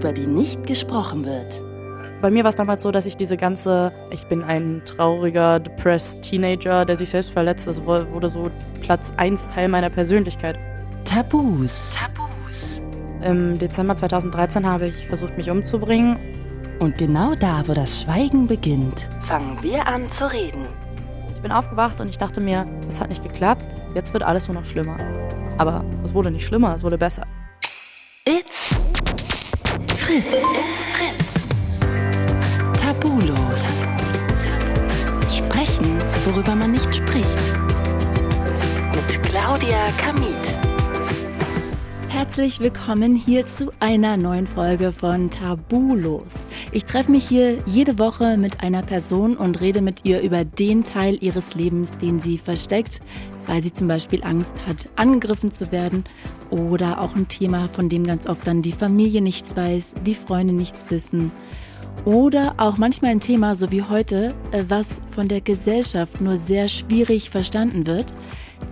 über die nicht gesprochen wird. Bei mir war es damals so, dass ich diese ganze, ich bin ein trauriger, depressed Teenager, der sich selbst verletzt, das wurde so Platz 1 Teil meiner Persönlichkeit. Tabus. Tabus. Im Dezember 2013 habe ich versucht, mich umzubringen. Und genau da, wo das Schweigen beginnt, fangen wir an zu reden. Ich bin aufgewacht und ich dachte mir, es hat nicht geklappt, jetzt wird alles nur noch schlimmer. Aber es wurde nicht schlimmer, es wurde besser. Fritz. It's Fritz. Tabulos. Sprechen, worüber man nicht spricht. Mit Claudia Kamit. Herzlich willkommen hier zu einer neuen Folge von Tabulos. Ich treffe mich hier jede Woche mit einer Person und rede mit ihr über den Teil ihres Lebens, den sie versteckt, weil sie zum Beispiel Angst hat, angegriffen zu werden oder auch ein Thema, von dem ganz oft dann die Familie nichts weiß, die Freunde nichts wissen. Oder auch manchmal ein Thema, so wie heute, äh, was von der Gesellschaft nur sehr schwierig verstanden wird.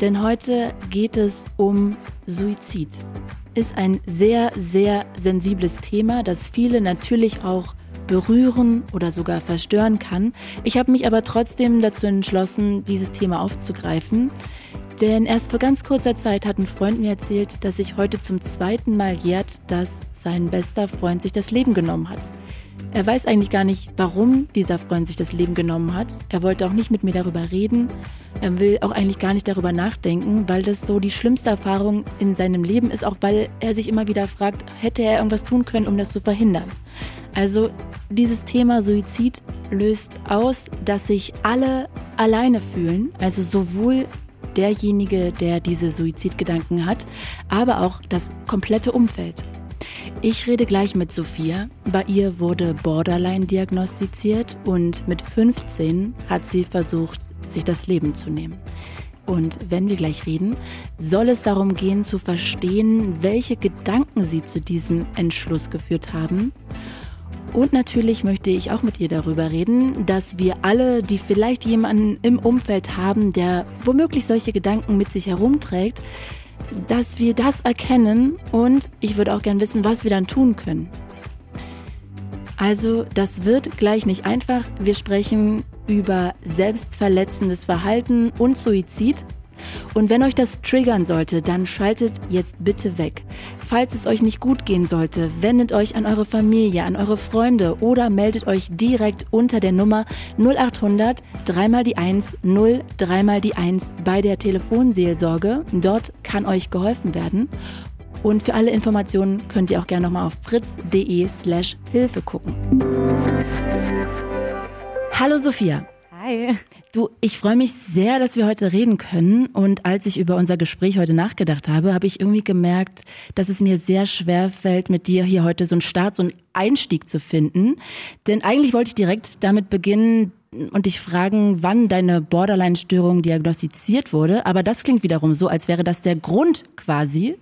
Denn heute geht es um Suizid. Ist ein sehr, sehr sensibles Thema, das viele natürlich auch berühren oder sogar verstören kann. Ich habe mich aber trotzdem dazu entschlossen, dieses Thema aufzugreifen. Denn erst vor ganz kurzer Zeit hat ein Freund mir erzählt, dass sich heute zum zweiten Mal jährt, dass sein bester Freund sich das Leben genommen hat. Er weiß eigentlich gar nicht, warum dieser Freund sich das Leben genommen hat. Er wollte auch nicht mit mir darüber reden. Er will auch eigentlich gar nicht darüber nachdenken, weil das so die schlimmste Erfahrung in seinem Leben ist, auch weil er sich immer wieder fragt, hätte er irgendwas tun können, um das zu verhindern. Also dieses Thema Suizid löst aus, dass sich alle alleine fühlen, also sowohl derjenige, der diese Suizidgedanken hat, aber auch das komplette Umfeld. Ich rede gleich mit Sophia. Bei ihr wurde Borderline diagnostiziert und mit 15 hat sie versucht, sich das Leben zu nehmen. Und wenn wir gleich reden, soll es darum gehen zu verstehen, welche Gedanken sie zu diesem Entschluss geführt haben. Und natürlich möchte ich auch mit ihr darüber reden, dass wir alle, die vielleicht jemanden im Umfeld haben, der womöglich solche Gedanken mit sich herumträgt, dass wir das erkennen und ich würde auch gern wissen, was wir dann tun können. Also, das wird gleich nicht einfach. Wir sprechen über selbstverletzendes Verhalten und Suizid. Und wenn euch das triggern sollte, dann schaltet jetzt bitte weg. Falls es euch nicht gut gehen sollte, wendet euch an eure Familie, an eure Freunde oder meldet euch direkt unter der Nummer 0800 dreimal die 1 0 dreimal die 1 bei der Telefonseelsorge. Dort kann euch geholfen werden. Und für alle Informationen könnt ihr auch gerne nochmal auf fritz.de slash Hilfe gucken. Hallo Sophia. Hi. Du, ich freue mich sehr, dass wir heute reden können. Und als ich über unser Gespräch heute nachgedacht habe, habe ich irgendwie gemerkt, dass es mir sehr schwer fällt, mit dir hier heute so einen Start, so einen Einstieg zu finden. Denn eigentlich wollte ich direkt damit beginnen, und dich fragen, wann deine Borderline-Störung diagnostiziert wurde. Aber das klingt wiederum so, als wäre das der Grund quasi.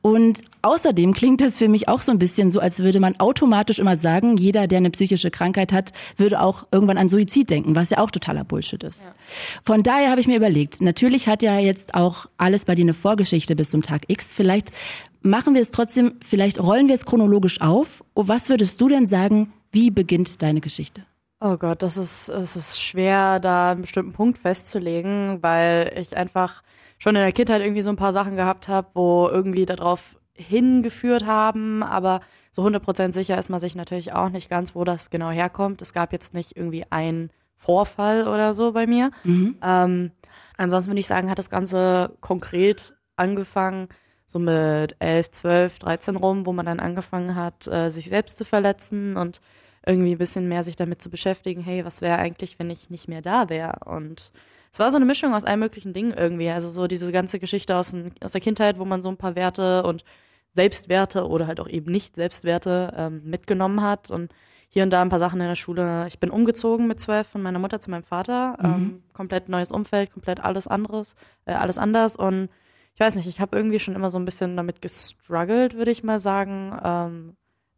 Und außerdem klingt das für mich auch so ein bisschen so, als würde man automatisch immer sagen, jeder, der eine psychische Krankheit hat, würde auch irgendwann an Suizid denken, was ja auch totaler Bullshit ist. Ja. Von daher habe ich mir überlegt, natürlich hat ja jetzt auch alles bei dir eine Vorgeschichte bis zum Tag X. Vielleicht machen wir es trotzdem, vielleicht rollen wir es chronologisch auf. Was würdest du denn sagen, wie beginnt deine Geschichte? Oh Gott, das ist, es ist schwer, da einen bestimmten Punkt festzulegen, weil ich einfach schon in der Kindheit irgendwie so ein paar Sachen gehabt habe, wo irgendwie darauf hingeführt haben, aber so 100% sicher ist man sich natürlich auch nicht ganz, wo das genau herkommt. Es gab jetzt nicht irgendwie einen Vorfall oder so bei mir. Mhm. Ähm, ansonsten würde ich sagen, hat das Ganze konkret angefangen, so mit 11, 12, 13 rum, wo man dann angefangen hat, äh, sich selbst zu verletzen und irgendwie ein bisschen mehr sich damit zu beschäftigen, hey, was wäre eigentlich, wenn ich nicht mehr da wäre? Und es war so eine Mischung aus allen möglichen Dingen irgendwie. Also so diese ganze Geschichte aus, aus der Kindheit, wo man so ein paar Werte und Selbstwerte oder halt auch eben nicht Selbstwerte ähm, mitgenommen hat und hier und da ein paar Sachen in der Schule. Ich bin umgezogen mit zwölf von meiner Mutter zu meinem Vater. Mhm. Ähm, komplett neues Umfeld, komplett alles anderes, äh, alles anders. Und ich weiß nicht, ich habe irgendwie schon immer so ein bisschen damit gestruggelt, würde ich mal sagen. Ähm,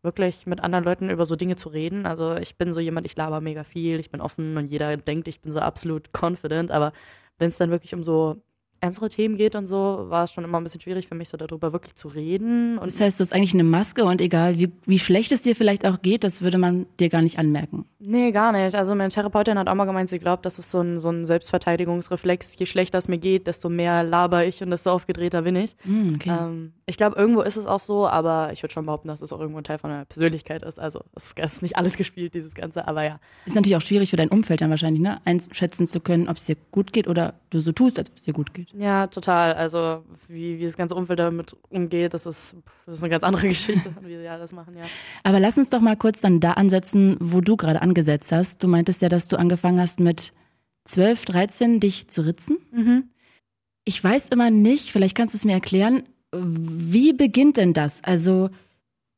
wirklich mit anderen Leuten über so Dinge zu reden. Also ich bin so jemand, ich laber mega viel, ich bin offen und jeder denkt, ich bin so absolut confident, aber wenn es dann wirklich um so ernstere Themen geht und so, war es schon immer ein bisschen schwierig für mich, so darüber wirklich zu reden. Und das heißt, du hast eigentlich eine Maske und egal wie, wie schlecht es dir vielleicht auch geht, das würde man dir gar nicht anmerken. Nee, gar nicht. Also meine Therapeutin hat auch mal gemeint, sie glaubt, das ist so ein, so ein Selbstverteidigungsreflex. Je schlechter es mir geht, desto mehr laber ich und desto aufgedrehter bin ich. Mm, okay. Ähm, ich glaube, irgendwo ist es auch so, aber ich würde schon behaupten, dass es auch irgendwo ein Teil von meiner Persönlichkeit ist. Also es ist nicht alles gespielt, dieses Ganze, aber ja. Ist natürlich auch schwierig für dein Umfeld dann wahrscheinlich, ne? Einschätzen zu können, ob es dir gut geht oder du so tust, als ob es dir gut geht. Ja, total. Also wie, wie das ganze Umfeld damit umgeht, das ist, das ist eine ganz andere Geschichte, wie sie ja das machen, ja. Aber lass uns doch mal kurz dann da ansetzen, wo du gerade angesetzt hast. Du meintest ja, dass du angefangen hast mit 12, 13 dich zu ritzen. Mhm. Ich weiß immer nicht, vielleicht kannst du es mir erklären, wie beginnt denn das? Also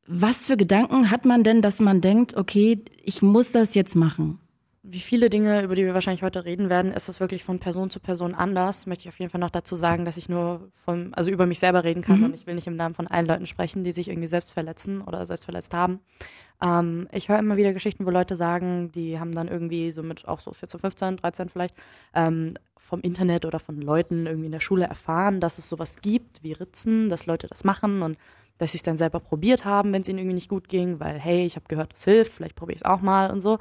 was für Gedanken hat man denn, dass man denkt, okay, ich muss das jetzt machen? Wie viele Dinge, über die wir wahrscheinlich heute reden werden, ist das wirklich von Person zu Person anders. Möchte ich auf jeden Fall noch dazu sagen, dass ich nur von, also über mich selber reden kann mhm. und ich will nicht im Namen von allen Leuten sprechen, die sich irgendwie selbst verletzen oder selbst verletzt haben. Ähm, ich höre immer wieder Geschichten, wo Leute sagen, die haben dann irgendwie so mit auch so 14, 15, 13 vielleicht ähm, vom Internet oder von Leuten irgendwie in der Schule erfahren, dass es sowas gibt wie Ritzen, dass Leute das machen und dass sie es dann selber probiert haben, wenn es ihnen irgendwie nicht gut ging, weil hey, ich habe gehört, es hilft, vielleicht probiere ich es auch mal und so.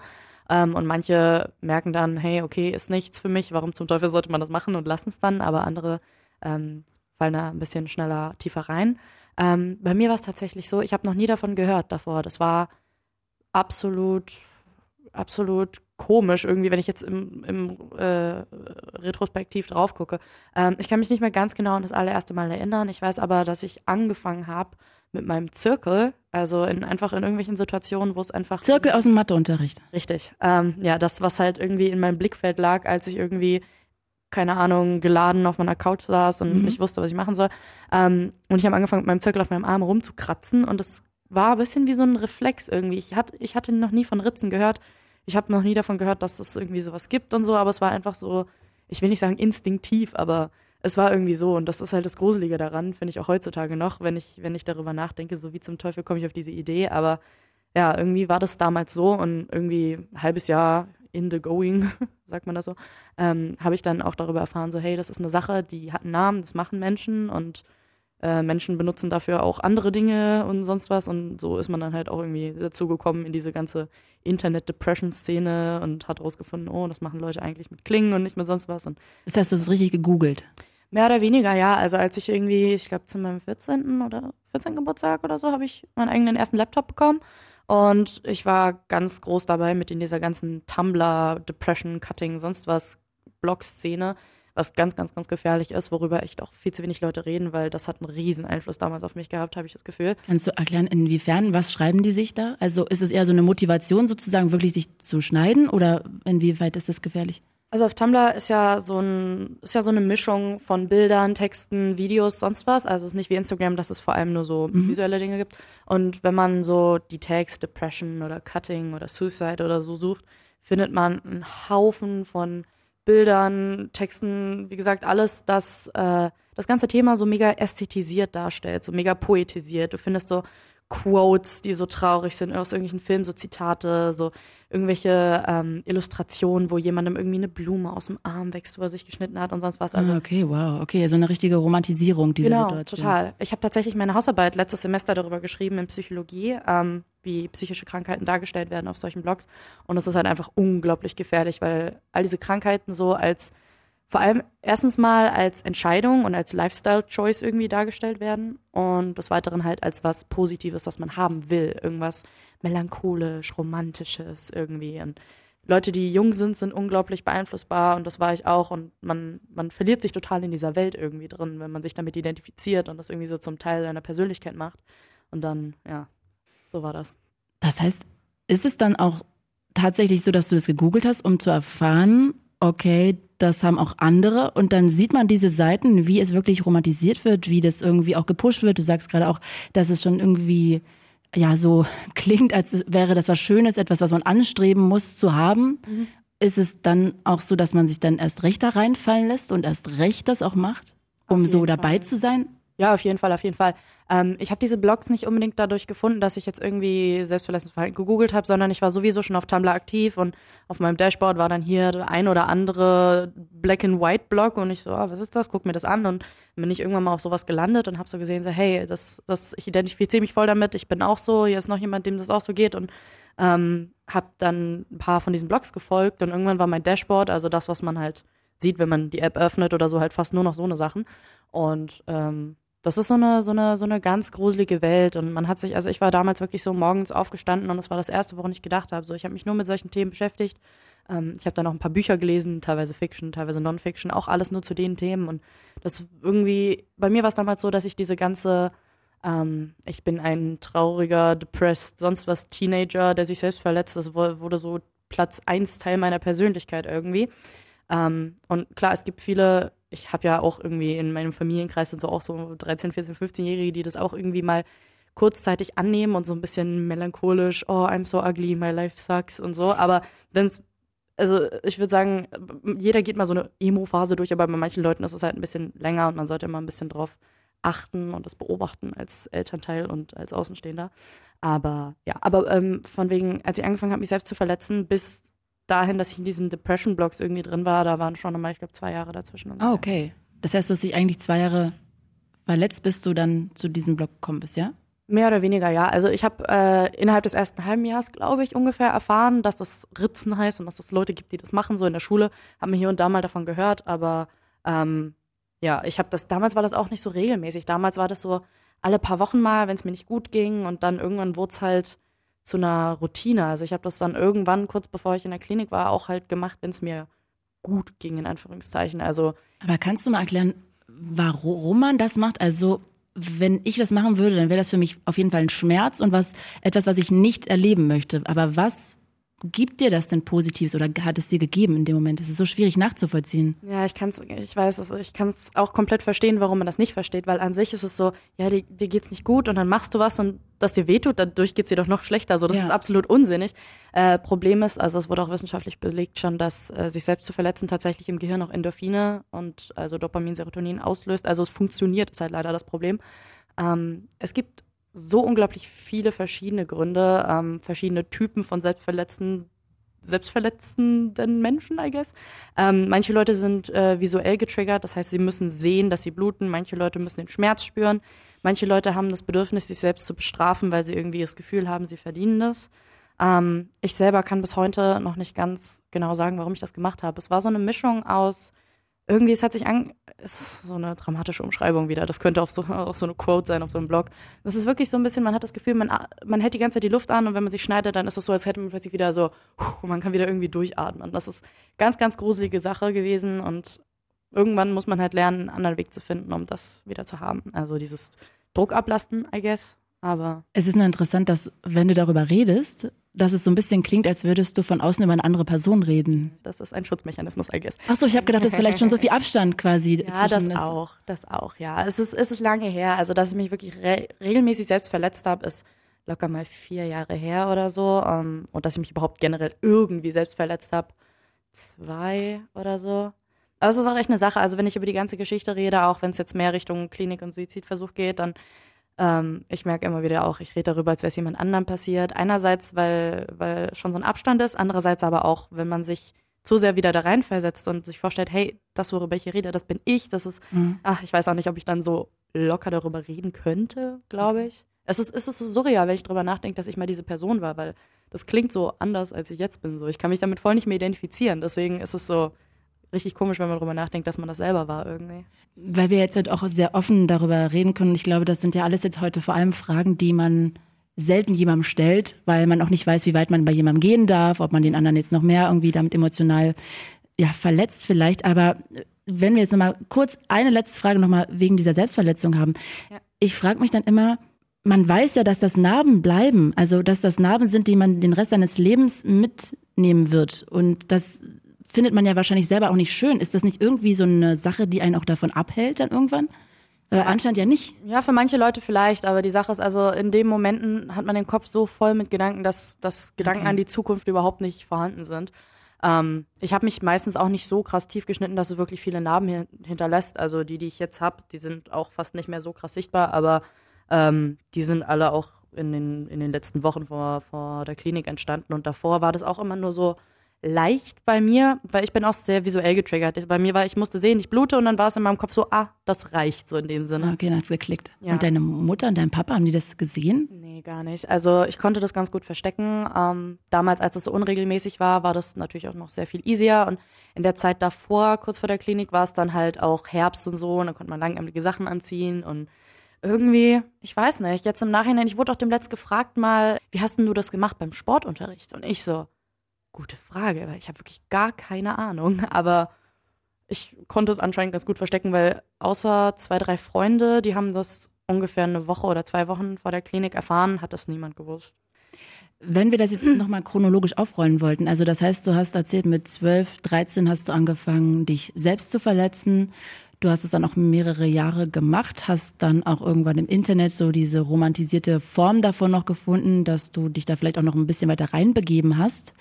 Ähm, und manche merken dann, hey, okay, ist nichts für mich, warum zum Teufel sollte man das machen und lassen es dann, aber andere ähm, fallen da ein bisschen schneller tiefer rein. Ähm, bei mir war es tatsächlich so, ich habe noch nie davon gehört davor. Das war absolut, absolut komisch irgendwie, wenn ich jetzt im, im äh, Retrospektiv drauf gucke. Ähm, ich kann mich nicht mehr ganz genau an das allererste Mal erinnern. Ich weiß aber, dass ich angefangen habe, mit meinem Zirkel, also in, einfach in irgendwelchen Situationen, wo es einfach. Zirkel aus dem Matheunterricht. Richtig. Ähm, ja, das, was halt irgendwie in meinem Blickfeld lag, als ich irgendwie, keine Ahnung, geladen auf meiner Couch saß und mhm. nicht wusste, was ich machen soll. Ähm, und ich habe angefangen, mit meinem Zirkel auf meinem Arm rumzukratzen und das war ein bisschen wie so ein Reflex irgendwie. Ich, hatte, ich hatte noch nie von Ritzen gehört. Ich habe noch nie davon gehört, dass es irgendwie sowas gibt und so, aber es war einfach so, ich will nicht sagen instinktiv, aber es war irgendwie so und das ist halt das Gruselige daran, finde ich auch heutzutage noch, wenn ich, wenn ich darüber nachdenke, so wie zum Teufel komme ich auf diese Idee, aber ja, irgendwie war das damals so und irgendwie ein halbes Jahr in the going, sagt man das so, ähm, habe ich dann auch darüber erfahren, so hey, das ist eine Sache, die hat einen Namen, das machen Menschen und äh, Menschen benutzen dafür auch andere Dinge und sonst was. Und so ist man dann halt auch irgendwie dazu gekommen in diese ganze Internet-Depression-Szene und hat rausgefunden, oh, das machen Leute eigentlich mit Klingen und nicht mit sonst was. Und das heißt, du hast es richtig gegoogelt? Mehr oder weniger, ja. Also als ich irgendwie, ich glaube zu meinem 14. oder 14. Geburtstag oder so, habe ich meinen eigenen ersten Laptop bekommen. Und ich war ganz groß dabei mit in dieser ganzen Tumblr, Depression, Cutting, sonst was, Blog-Szene was ganz, ganz, ganz gefährlich ist, worüber echt auch viel zu wenig Leute reden, weil das hat einen riesen Einfluss damals auf mich gehabt, habe ich das Gefühl. Kannst du erklären, inwiefern, was schreiben die sich da? Also ist es eher so eine Motivation sozusagen, wirklich sich zu schneiden oder inwieweit ist das gefährlich? Also auf Tumblr ist ja so ein, ist ja so eine Mischung von Bildern, Texten, Videos, sonst was. Also es ist nicht wie Instagram, dass es vor allem nur so mhm. visuelle Dinge gibt. Und wenn man so die Tags Depression oder Cutting oder Suicide oder so sucht, findet man einen Haufen von Bildern, Texten, wie gesagt, alles, das äh, das ganze Thema so mega ästhetisiert darstellt, so mega poetisiert. Du findest so Quotes, die so traurig sind aus irgendwelchen Filmen, so Zitate, so irgendwelche ähm, Illustrationen, wo jemandem irgendwie eine Blume aus dem Arm wächst, wo er sich geschnitten hat und sonst was. Also, ah, okay, wow, okay, so eine richtige Romantisierung dieser genau, Situation. total. Ich habe tatsächlich meine Hausarbeit letztes Semester darüber geschrieben in Psychologie, ähm, wie psychische Krankheiten dargestellt werden auf solchen Blogs. Und es ist halt einfach unglaublich gefährlich, weil all diese Krankheiten so als vor allem erstens mal als Entscheidung und als Lifestyle-Choice irgendwie dargestellt werden und des Weiteren halt als was Positives, was man haben will. Irgendwas melancholisch, romantisches irgendwie. Und Leute, die jung sind, sind unglaublich beeinflussbar und das war ich auch. Und man, man verliert sich total in dieser Welt irgendwie drin, wenn man sich damit identifiziert und das irgendwie so zum Teil seiner Persönlichkeit macht. Und dann, ja, so war das. Das heißt, ist es dann auch tatsächlich so, dass du das gegoogelt hast, um zu erfahren, okay, das haben auch andere und dann sieht man diese Seiten, wie es wirklich romantisiert wird, wie das irgendwie auch gepusht wird. Du sagst gerade auch, dass es schon irgendwie ja so klingt, als wäre das was Schönes, etwas, was man anstreben muss zu haben. Mhm. Ist es dann auch so, dass man sich dann erst recht da reinfallen lässt und erst recht das auch macht, um so dabei Fall. zu sein? Ja, auf jeden Fall, auf jeden Fall. Ähm, ich habe diese Blogs nicht unbedingt dadurch gefunden, dass ich jetzt irgendwie selbstverletzendes gegoogelt habe, sondern ich war sowieso schon auf Tumblr aktiv und auf meinem Dashboard war dann hier der ein oder andere Black and White Blog und ich so, ah, was ist das? Guck mir das an und bin ich irgendwann mal auf sowas gelandet und habe so gesehen, so, hey, das, das, ich identifiziere mich voll damit, ich bin auch so, hier ist noch jemand, dem das auch so geht und ähm, habe dann ein paar von diesen Blogs gefolgt und irgendwann war mein Dashboard, also das, was man halt sieht, wenn man die App öffnet oder so, halt fast nur noch so eine Sachen und ähm, das ist so eine, so eine, so eine ganz gruselige Welt. Und man hat sich, also ich war damals wirklich so morgens aufgestanden und das war das Erste, woran ich gedacht habe. So, ich habe mich nur mit solchen Themen beschäftigt. Ähm, ich habe dann noch ein paar Bücher gelesen, teilweise Fiction, teilweise Non-Fiction, auch alles nur zu den Themen. Und das irgendwie, bei mir war es damals so, dass ich diese ganze, ähm, ich bin ein trauriger, depressed, sonst was Teenager, der sich selbst verletzt, das wurde so Platz eins Teil meiner Persönlichkeit irgendwie. Ähm, und klar, es gibt viele ich habe ja auch irgendwie in meinem Familienkreis und so auch so 13, 14, 15-Jährige, die das auch irgendwie mal kurzzeitig annehmen und so ein bisschen melancholisch, oh, I'm so ugly, my life sucks und so. Aber wenn es, also ich würde sagen, jeder geht mal so eine Emo-Phase durch, aber bei manchen Leuten ist es halt ein bisschen länger und man sollte immer ein bisschen drauf achten und das beobachten als Elternteil und als Außenstehender. Aber ja, aber ähm, von wegen, als ich angefangen habe, mich selbst zu verletzen, bis dahin, dass ich in diesen Depression-Blogs irgendwie drin war, da waren schon einmal, ich glaube, zwei Jahre dazwischen. Ah, okay. Das heißt, du hast dich eigentlich zwei Jahre verletzt, bis du dann zu diesem Blog gekommen bist, ja? Mehr oder weniger, ja. Also ich habe äh, innerhalb des ersten halben Jahres, glaube ich, ungefähr erfahren, dass das Ritzen heißt und dass es Leute gibt, die das machen, so in der Schule. Haben mir hier und da mal davon gehört, aber ähm, ja, ich habe das, damals war das auch nicht so regelmäßig. Damals war das so alle paar Wochen mal, wenn es mir nicht gut ging und dann irgendwann wurde es halt zu einer Routine. Also ich habe das dann irgendwann, kurz bevor ich in der Klinik war, auch halt gemacht, wenn es mir gut ging, in Anführungszeichen. Also Aber kannst du mal erklären, warum man das macht? Also wenn ich das machen würde, dann wäre das für mich auf jeden Fall ein Schmerz und was etwas, was ich nicht erleben möchte. Aber was gibt dir das denn Positives oder hat es dir gegeben in dem Moment? Es ist so schwierig nachzuvollziehen. Ja, ich kann's, ich weiß es, ich kann es auch komplett verstehen, warum man das nicht versteht, weil an sich ist es so, ja, dir, dir geht's nicht gut und dann machst du was und das dir wehtut, dadurch geht's dir doch noch schlechter. So, das ja. ist absolut unsinnig. Äh, Problem ist, also es wurde auch wissenschaftlich belegt schon, dass äh, sich selbst zu verletzen tatsächlich im Gehirn auch Endorphine und also Dopamin, Serotonin auslöst. Also es funktioniert, ist halt leider das Problem. Ähm, es gibt so unglaublich viele verschiedene Gründe, ähm, verschiedene Typen von selbstverletzenden selbstverletzenden Menschen, I guess. Ähm, manche Leute sind äh, visuell getriggert, das heißt, sie müssen sehen, dass sie bluten. Manche Leute müssen den Schmerz spüren. Manche Leute haben das Bedürfnis, sich selbst zu bestrafen, weil sie irgendwie das Gefühl haben, sie verdienen das. Ähm, ich selber kann bis heute noch nicht ganz genau sagen, warum ich das gemacht habe. Es war so eine Mischung aus irgendwie, es hat sich an, ist so eine dramatische Umschreibung wieder. Das könnte auf so, auch so eine Quote sein auf so einem Blog. Das ist wirklich so ein bisschen, man hat das Gefühl, man, man hält die ganze Zeit die Luft an und wenn man sich schneidet, dann ist es so, als hätte man plötzlich wieder so, man kann wieder irgendwie durchatmen. Das ist ganz, ganz gruselige Sache gewesen und irgendwann muss man halt lernen, einen anderen Weg zu finden, um das wieder zu haben. Also dieses Druck ablasten, I guess. Aber. Es ist nur interessant, dass, wenn du darüber redest, dass es so ein bisschen klingt, als würdest du von außen über eine andere Person reden. Das ist ein Schutzmechanismus, I guess. Achso, ich habe gedacht, das ist vielleicht schon so viel Abstand quasi. Ja, das auch, das auch, ja. Es ist, es ist lange her. Also, dass ich mich wirklich re regelmäßig selbst verletzt habe, ist locker mal vier Jahre her oder so. Ähm, und dass ich mich überhaupt generell irgendwie selbst verletzt habe, zwei oder so. Aber es ist auch echt eine Sache. Also, wenn ich über die ganze Geschichte rede, auch wenn es jetzt mehr Richtung Klinik und Suizidversuch geht, dann ähm, ich merke immer wieder auch, ich rede darüber, als wäre es jemand anderem passiert. Einerseits, weil, weil schon so ein Abstand ist, andererseits aber auch, wenn man sich zu sehr wieder da reinversetzt und sich vorstellt, hey, das, worüber ich hier rede, das bin ich, das ist, mhm. ach, ich weiß auch nicht, ob ich dann so locker darüber reden könnte, glaube ich. Es ist, es ist so surreal, wenn ich darüber nachdenke, dass ich mal diese Person war, weil das klingt so anders, als ich jetzt bin. So, ich kann mich damit voll nicht mehr identifizieren. Deswegen ist es so, richtig komisch, wenn man darüber nachdenkt, dass man das selber war irgendwie. Weil wir jetzt halt auch sehr offen darüber reden können. Ich glaube, das sind ja alles jetzt heute vor allem Fragen, die man selten jemandem stellt, weil man auch nicht weiß, wie weit man bei jemandem gehen darf, ob man den anderen jetzt noch mehr irgendwie damit emotional ja, verletzt vielleicht. Aber wenn wir jetzt nochmal kurz eine letzte Frage nochmal wegen dieser Selbstverletzung haben. Ja. Ich frage mich dann immer, man weiß ja, dass das Narben bleiben, also dass das Narben sind, die man den Rest seines Lebens mitnehmen wird. Und das findet man ja wahrscheinlich selber auch nicht schön. Ist das nicht irgendwie so eine Sache, die einen auch davon abhält dann irgendwann? Äh, anscheinend ja nicht. Ja, für manche Leute vielleicht, aber die Sache ist also, in den Momenten hat man den Kopf so voll mit Gedanken, dass, dass Gedanken okay. an die Zukunft überhaupt nicht vorhanden sind. Ähm, ich habe mich meistens auch nicht so krass tief geschnitten, dass es wirklich viele Narben hin hinterlässt. Also die, die ich jetzt habe, die sind auch fast nicht mehr so krass sichtbar, aber ähm, die sind alle auch in den, in den letzten Wochen vor, vor der Klinik entstanden. Und davor war das auch immer nur so leicht bei mir, weil ich bin auch sehr visuell getriggert. Bei mir war, ich musste sehen, ich blute und dann war es in meinem Kopf so, ah, das reicht so in dem Sinne. Okay, dann hat's geklickt. Ja. Und deine Mutter und dein Papa, haben die das gesehen? Nee, gar nicht. Also ich konnte das ganz gut verstecken. Ähm, damals, als es so unregelmäßig war, war das natürlich auch noch sehr viel easier. Und in der Zeit davor, kurz vor der Klinik, war es dann halt auch Herbst und so. Und dann konnte man langarmige Sachen anziehen und irgendwie, ich weiß nicht, jetzt im Nachhinein, ich wurde auch dem Letzt gefragt mal, wie hast denn du das gemacht beim Sportunterricht? Und ich so, Gute Frage, weil ich habe wirklich gar keine Ahnung. Aber ich konnte es anscheinend ganz gut verstecken, weil außer zwei, drei Freunde, die haben das ungefähr eine Woche oder zwei Wochen vor der Klinik erfahren, hat das niemand gewusst. Wenn wir das jetzt nochmal chronologisch aufrollen wollten, also das heißt, du hast erzählt, mit 12, 13 hast du angefangen, dich selbst zu verletzen. Du hast es dann auch mehrere Jahre gemacht, hast dann auch irgendwann im Internet so diese romantisierte Form davon noch gefunden, dass du dich da vielleicht auch noch ein bisschen weiter reinbegeben hast.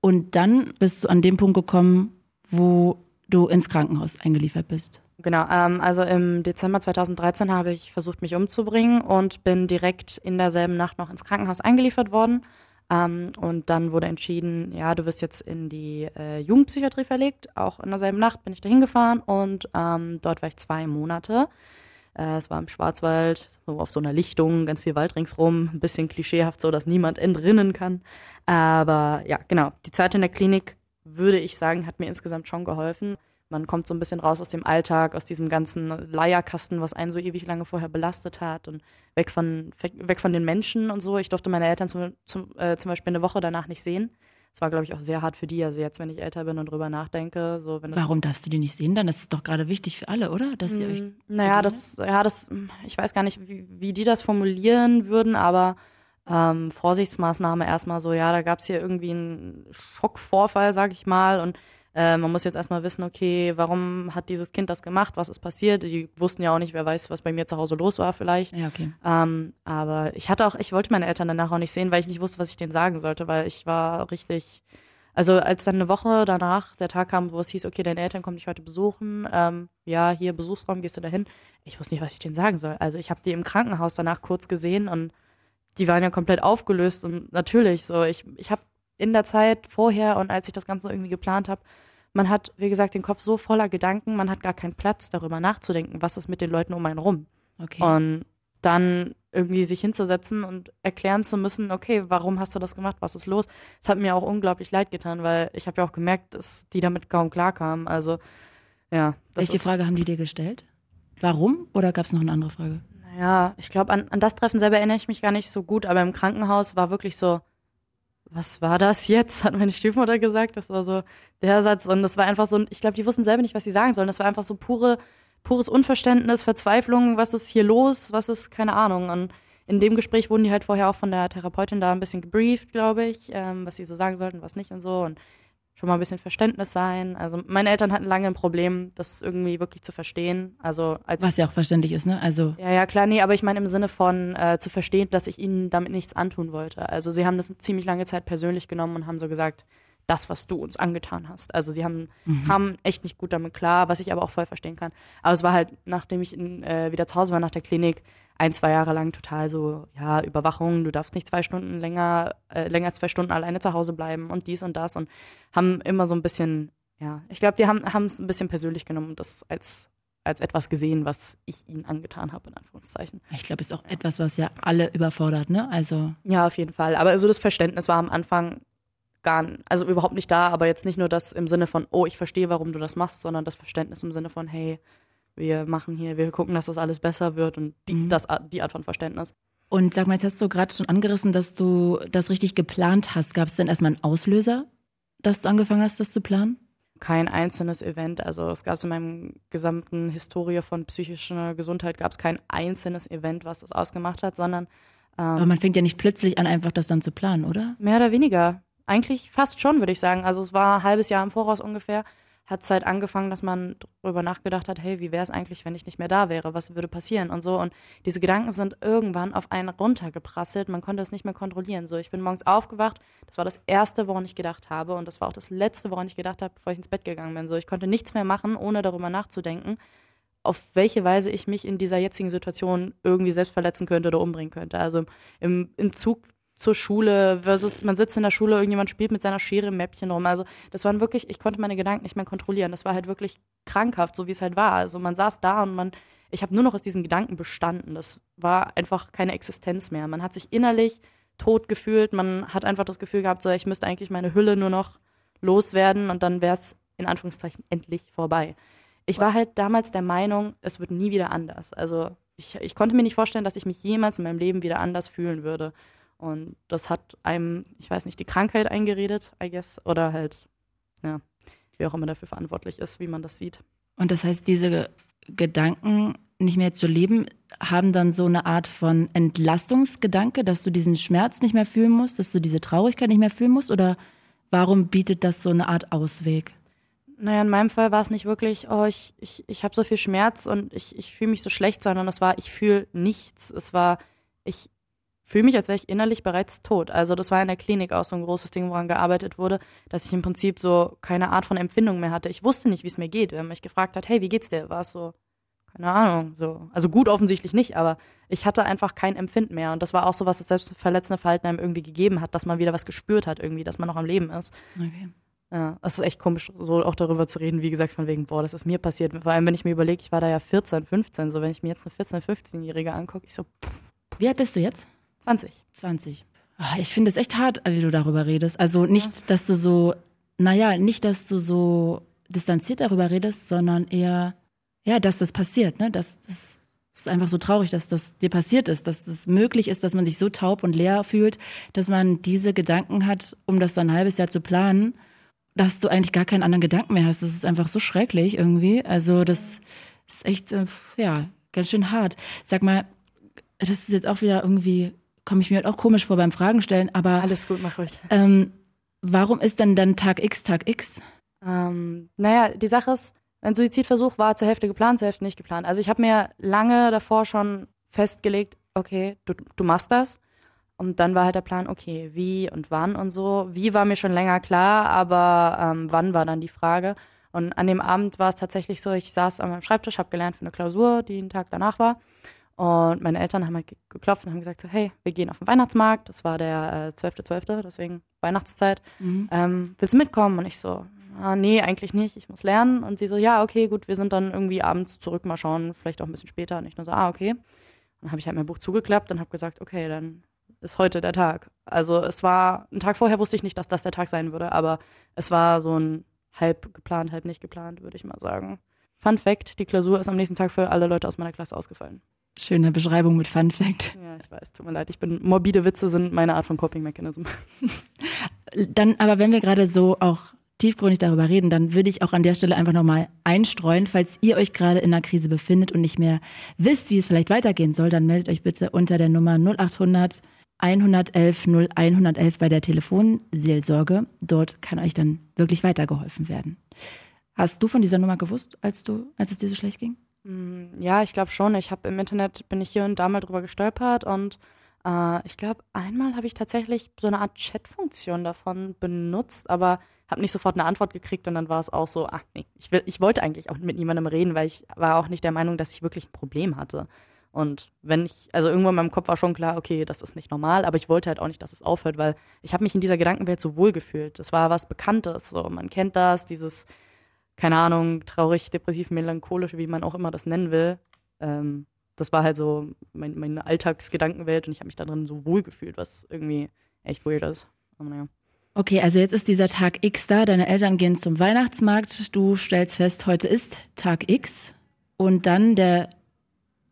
Und dann bist du an dem Punkt gekommen, wo du ins Krankenhaus eingeliefert bist. Genau, ähm, also im Dezember 2013 habe ich versucht, mich umzubringen und bin direkt in derselben Nacht noch ins Krankenhaus eingeliefert worden. Ähm, und dann wurde entschieden, ja, du wirst jetzt in die äh, Jugendpsychiatrie verlegt. Auch in derselben Nacht bin ich da hingefahren und ähm, dort war ich zwei Monate. Äh, es war im Schwarzwald, auf so einer Lichtung, ganz viel Wald ringsrum, ein bisschen klischeehaft so, dass niemand entrinnen kann. Aber ja, genau, die Zeit in der Klinik, würde ich sagen, hat mir insgesamt schon geholfen. Man kommt so ein bisschen raus aus dem Alltag, aus diesem ganzen Leierkasten, was einen so ewig lange vorher belastet hat und weg von, weg von den Menschen und so. Ich durfte meine Eltern zum, zum, äh, zum Beispiel eine Woche danach nicht sehen. Das war, glaube ich, auch sehr hart für die. Also jetzt, wenn ich älter bin und drüber nachdenke, so wenn Warum darfst du die nicht sehen? Dann das ist doch gerade wichtig für alle, oder? Dass ihr euch. Mm, naja, das, ja, das, ich weiß gar nicht, wie, wie die das formulieren würden, aber ähm, Vorsichtsmaßnahme erstmal so, ja, da gab es hier irgendwie einen Schockvorfall, sag ich mal, und äh, man muss jetzt erstmal wissen, okay, warum hat dieses Kind das gemacht, was ist passiert? Die wussten ja auch nicht, wer weiß, was bei mir zu Hause los war vielleicht. Ja, okay. Ähm, aber ich hatte auch, ich wollte meine Eltern danach auch nicht sehen, weil ich nicht wusste, was ich denen sagen sollte, weil ich war richtig, also als dann eine Woche danach der Tag kam, wo es hieß, okay, deine Eltern kommen dich heute besuchen, ähm, ja, hier Besuchsraum, gehst du dahin. Ich wusste nicht, was ich denen sagen soll. Also ich habe die im Krankenhaus danach kurz gesehen und die waren ja komplett aufgelöst und natürlich so, ich, ich habe in der Zeit vorher und als ich das Ganze irgendwie geplant habe, man hat, wie gesagt, den Kopf so voller Gedanken, man hat gar keinen Platz darüber nachzudenken, was ist mit den Leuten um einen rum. Okay. Und dann irgendwie sich hinzusetzen und erklären zu müssen, okay, warum hast du das gemacht, was ist los? Es hat mir auch unglaublich leid getan, weil ich habe ja auch gemerkt, dass die damit kaum klarkamen. Also ja. Welche Frage haben die dir gestellt? Warum? Oder gab es noch eine andere Frage? Naja, ich glaube, an, an das Treffen selber erinnere ich mich gar nicht so gut, aber im Krankenhaus war wirklich so, was war das jetzt? Hat meine Stiefmutter gesagt. Das war so der Satz. Und das war einfach so, ich glaube, die wussten selber nicht, was sie sagen sollen. Das war einfach so pure, pures Unverständnis, Verzweiflung. Was ist hier los? Was ist, keine Ahnung. Und in dem Gespräch wurden die halt vorher auch von der Therapeutin da ein bisschen gebrieft, glaube ich, ähm, was sie so sagen sollten, was nicht und so. Und schon mal ein bisschen Verständnis sein. Also meine Eltern hatten lange ein Problem, das irgendwie wirklich zu verstehen. Also als was ja auch verständlich ist, ne? Also ja, ja klar, nee, aber ich meine im Sinne von äh, zu verstehen, dass ich ihnen damit nichts antun wollte. Also sie haben das eine ziemlich lange Zeit persönlich genommen und haben so gesagt, das, was du uns angetan hast. Also sie haben, mhm. haben echt nicht gut damit klar, was ich aber auch voll verstehen kann. Aber es war halt, nachdem ich in, äh, wieder zu Hause war nach der Klinik, ein, zwei Jahre lang total so, ja, Überwachung, du darfst nicht zwei Stunden länger, äh, länger als zwei Stunden alleine zu Hause bleiben und dies und das und haben immer so ein bisschen, ja, ich glaube, die haben es ein bisschen persönlich genommen und das als, als etwas gesehen, was ich ihnen angetan habe, in Anführungszeichen. Ich glaube, es ist auch etwas, was ja alle überfordert, ne? Also. Ja, auf jeden Fall. Aber so das Verständnis war am Anfang gar, also überhaupt nicht da, aber jetzt nicht nur das im Sinne von, oh, ich verstehe, warum du das machst, sondern das Verständnis im Sinne von, hey, wir machen hier, wir gucken, dass das alles besser wird und die, mhm. das, die Art von Verständnis. Und sag mal, jetzt hast du gerade schon angerissen, dass du das richtig geplant hast. Gab es denn erstmal einen Auslöser, dass du angefangen hast, das zu planen? Kein einzelnes Event. Also es gab in meinem gesamten Historie von psychischer Gesundheit gab es kein einzelnes Event, was das ausgemacht hat, sondern ähm, Aber man fängt ja nicht plötzlich an, einfach das dann zu planen, oder? Mehr oder weniger. Eigentlich fast schon, würde ich sagen. Also es war ein halbes Jahr im Voraus ungefähr hat es halt angefangen, dass man darüber nachgedacht hat, hey, wie wäre es eigentlich, wenn ich nicht mehr da wäre? Was würde passieren? Und so. Und diese Gedanken sind irgendwann auf einen runtergeprasselt. Man konnte es nicht mehr kontrollieren. So, ich bin morgens aufgewacht. Das war das Erste, woran ich gedacht habe. Und das war auch das Letzte, woran ich gedacht habe, bevor ich ins Bett gegangen bin. So, ich konnte nichts mehr machen, ohne darüber nachzudenken, auf welche Weise ich mich in dieser jetzigen Situation irgendwie selbst verletzen könnte oder umbringen könnte. Also im, im Zug zur Schule versus man sitzt in der Schule, irgendjemand spielt mit seiner Schere im Mäppchen rum. Also das waren wirklich, ich konnte meine Gedanken nicht mehr kontrollieren. Das war halt wirklich krankhaft, so wie es halt war. Also man saß da und man, ich habe nur noch aus diesen Gedanken bestanden. Das war einfach keine Existenz mehr. Man hat sich innerlich tot gefühlt. Man hat einfach das Gefühl gehabt, so ich müsste eigentlich meine Hülle nur noch loswerden und dann wäre es in Anführungszeichen endlich vorbei. Ich war halt damals der Meinung, es wird nie wieder anders. Also ich, ich konnte mir nicht vorstellen, dass ich mich jemals in meinem Leben wieder anders fühlen würde. Und das hat einem, ich weiß nicht, die Krankheit eingeredet, I guess, oder halt, ja, wer auch immer dafür verantwortlich ist, wie man das sieht. Und das heißt, diese Gedanken nicht mehr zu leben, haben dann so eine Art von Entlastungsgedanke, dass du diesen Schmerz nicht mehr fühlen musst, dass du diese Traurigkeit nicht mehr fühlen musst? Oder warum bietet das so eine Art Ausweg? Naja, in meinem Fall war es nicht wirklich, oh, ich, ich, ich habe so viel Schmerz und ich, ich fühle mich so schlecht, sondern es war, ich fühle nichts. Es war, ich, fühle mich, als wäre ich innerlich bereits tot. Also das war in der Klinik auch so ein großes Ding, woran gearbeitet wurde, dass ich im Prinzip so keine Art von Empfindung mehr hatte. Ich wusste nicht, wie es mir geht. Wenn man mich gefragt hat, hey, wie geht's dir? War es so, keine Ahnung, so. Also gut offensichtlich nicht, aber ich hatte einfach kein Empfinden mehr. Und das war auch so, was das selbstverletzende Verhalten einem irgendwie gegeben hat, dass man wieder was gespürt hat irgendwie, dass man noch am Leben ist. Okay. Ja, es ist echt komisch, so auch darüber zu reden, wie gesagt, von wegen, boah, das ist mir passiert. Vor allem, wenn ich mir überlege, ich war da ja 14, 15, so wenn ich mir jetzt eine 14-, 15-Jährige angucke, ich so, pff. Wie alt bist du jetzt? 20. 20. Ah, ich finde es echt hart, wie du darüber redest. Also nicht, dass du so, naja, nicht, dass du so distanziert darüber redest, sondern eher, ja, dass das passiert, ne? Dass das ist einfach so traurig, dass das dir passiert ist, dass es das möglich ist, dass man sich so taub und leer fühlt, dass man diese Gedanken hat, um das dann ein halbes Jahr zu planen, dass du eigentlich gar keinen anderen Gedanken mehr hast. Das ist einfach so schrecklich irgendwie. Also das ist echt, äh, ja, ganz schön hart. Sag mal, das ist jetzt auch wieder irgendwie komme ich mir halt auch komisch vor beim Fragen stellen, aber. Alles gut, mach ruhig. Ähm, warum ist denn dann Tag X Tag X? Ähm, naja, die Sache ist, ein Suizidversuch war zur Hälfte geplant, zur Hälfte nicht geplant. Also ich habe mir lange davor schon festgelegt, okay, du, du machst das. Und dann war halt der Plan, okay, wie und wann und so. Wie war mir schon länger klar, aber ähm, wann war dann die Frage. Und an dem Abend war es tatsächlich so, ich saß an meinem Schreibtisch, habe gelernt für eine Klausur, die einen Tag danach war. Und meine Eltern haben halt geklopft und haben gesagt, so, hey, wir gehen auf den Weihnachtsmarkt. Das war der äh, 12.12., .12., deswegen Weihnachtszeit. Mhm. Ähm, willst du mitkommen? Und ich so, ah, nee, eigentlich nicht, ich muss lernen. Und sie so, ja, okay, gut, wir sind dann irgendwie abends zurück, mal schauen, vielleicht auch ein bisschen später. Und ich nur so, ah, okay. Dann habe ich halt mein Buch zugeklappt und habe gesagt, okay, dann ist heute der Tag. Also es war, einen Tag vorher wusste ich nicht, dass das der Tag sein würde, aber es war so ein halb geplant, halb nicht geplant, würde ich mal sagen. Fun Fact, die Klausur ist am nächsten Tag für alle Leute aus meiner Klasse ausgefallen. Schöne Beschreibung mit Fun Fact. Ja, ich weiß, tut mir leid. Ich bin, morbide Witze sind meine Art von Coping Mechanism. Dann, aber wenn wir gerade so auch tiefgründig darüber reden, dann würde ich auch an der Stelle einfach nochmal einstreuen, falls ihr euch gerade in einer Krise befindet und nicht mehr wisst, wie es vielleicht weitergehen soll, dann meldet euch bitte unter der Nummer 0800 111 0111 bei der Telefonseelsorge. Dort kann euch dann wirklich weitergeholfen werden. Hast du von dieser Nummer gewusst, als du, als es dir so schlecht ging? Mm, ja, ich glaube schon. Ich habe im Internet, bin ich hier und da mal drüber gestolpert und äh, ich glaube, einmal habe ich tatsächlich so eine Art Chat-Funktion davon benutzt, aber habe nicht sofort eine Antwort gekriegt und dann war es auch so, ach nee, ich, will, ich wollte eigentlich auch mit niemandem reden, weil ich war auch nicht der Meinung, dass ich wirklich ein Problem hatte. Und wenn ich, also irgendwann in meinem Kopf war schon klar, okay, das ist nicht normal, aber ich wollte halt auch nicht, dass es aufhört, weil ich habe mich in dieser Gedankenwelt so wohl gefühlt. Das war was Bekanntes, so man kennt das, dieses keine Ahnung, traurig, depressiv, melancholisch, wie man auch immer das nennen will. Ähm, das war halt so mein, meine Alltagsgedankenwelt und ich habe mich da drin so wohl gefühlt, was irgendwie echt weird ist. Naja. Okay, also jetzt ist dieser Tag X da, deine Eltern gehen zum Weihnachtsmarkt, du stellst fest, heute ist Tag X und dann der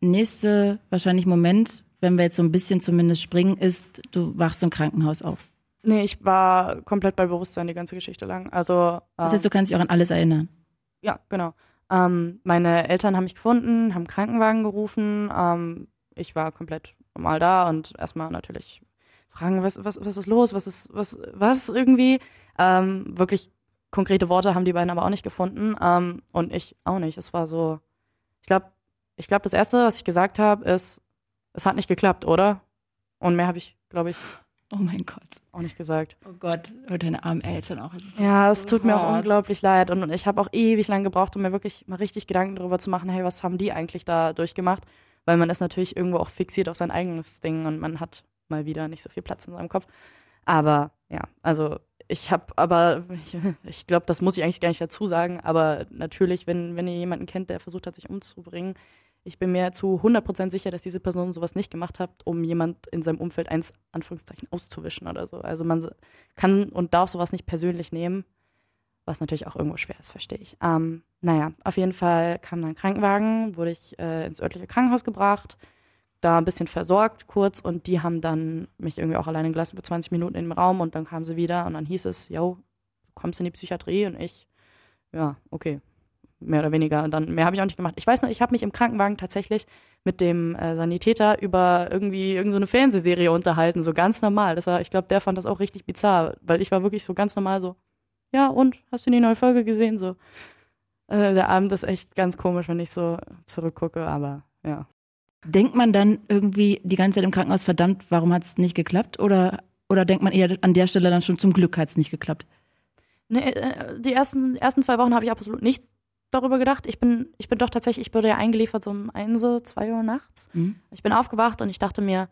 nächste wahrscheinlich Moment, wenn wir jetzt so ein bisschen zumindest springen, ist, du wachst im Krankenhaus auf. Nee, ich war komplett bei Bewusstsein die ganze Geschichte lang. Also, ähm, das heißt, du kannst dich auch an alles erinnern? Ja, genau. Ähm, meine Eltern haben mich gefunden, haben Krankenwagen gerufen. Ähm, ich war komplett normal da und erstmal natürlich fragen, was, was, was ist los, was ist, was, was irgendwie. Ähm, wirklich konkrete Worte haben die beiden aber auch nicht gefunden ähm, und ich auch nicht. Es war so, ich glaube, ich glaube, das Erste, was ich gesagt habe, ist, es hat nicht geklappt, oder? Und mehr habe ich, glaube ich, Oh mein Gott. auch nicht gesagt. Oh Gott, und deine armen Eltern auch. Es Ja, es tut mir auch hart. unglaublich leid und ich habe auch ewig lang gebraucht, um mir wirklich mal richtig Gedanken darüber zu machen, hey, was haben die eigentlich da durchgemacht? Weil man ist natürlich irgendwo auch fixiert auf sein eigenes Ding und man hat mal wieder nicht so viel Platz in seinem Kopf. Aber ja, also ich habe aber, ich, ich glaube, das muss ich eigentlich gar nicht dazu sagen, aber natürlich, wenn, wenn ihr jemanden kennt, der versucht hat, sich umzubringen, ich bin mir zu 100% sicher, dass diese Person sowas nicht gemacht hat, um jemand in seinem Umfeld eins, Anführungszeichen, auszuwischen oder so. Also man kann und darf sowas nicht persönlich nehmen, was natürlich auch irgendwo schwer ist, verstehe ich. Ähm, naja, auf jeden Fall kam dann ein Krankenwagen, wurde ich äh, ins örtliche Krankenhaus gebracht, da ein bisschen versorgt kurz und die haben dann mich irgendwie auch alleine gelassen für 20 Minuten im Raum und dann kamen sie wieder und dann hieß es, yo, du kommst in die Psychiatrie und ich, ja, okay, mehr oder weniger. Und dann mehr habe ich auch nicht gemacht. Ich weiß noch, ich habe mich im Krankenwagen tatsächlich mit dem äh, Sanitäter über irgendwie irgendeine so eine Fernsehserie unterhalten, so ganz normal. Das war, ich glaube, der fand das auch richtig bizarr, weil ich war wirklich so ganz normal so, ja, und hast du die neue Folge gesehen? So, äh, der Abend ist echt ganz komisch, wenn ich so zurückgucke, aber ja. Denkt man dann irgendwie die ganze Zeit im Krankenhaus, verdammt, warum hat es nicht geklappt? Oder, oder denkt man eher an der Stelle dann schon, zum Glück hat es nicht geklappt? Nee, äh, die ersten, ersten zwei Wochen habe ich absolut nichts darüber gedacht. Ich bin, ich bin doch tatsächlich, ich wurde ja eingeliefert so um 1, 2 Uhr nachts. Mhm. Ich bin aufgewacht und ich dachte mir,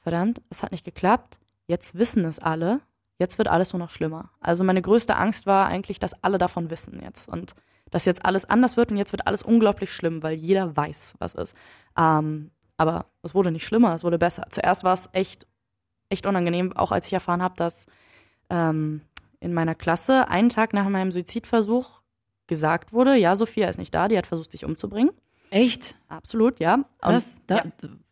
verdammt, es hat nicht geklappt. Jetzt wissen es alle. Jetzt wird alles nur noch schlimmer. Also meine größte Angst war eigentlich, dass alle davon wissen jetzt und dass jetzt alles anders wird und jetzt wird alles unglaublich schlimm, weil jeder weiß, was ist. Ähm, aber es wurde nicht schlimmer, es wurde besser. Zuerst war es echt, echt unangenehm, auch als ich erfahren habe, dass ähm, in meiner Klasse einen Tag nach meinem Suizidversuch gesagt wurde, ja, Sophia ist nicht da, die hat versucht, sich umzubringen. Echt? Absolut, ja. Was? Da, ja,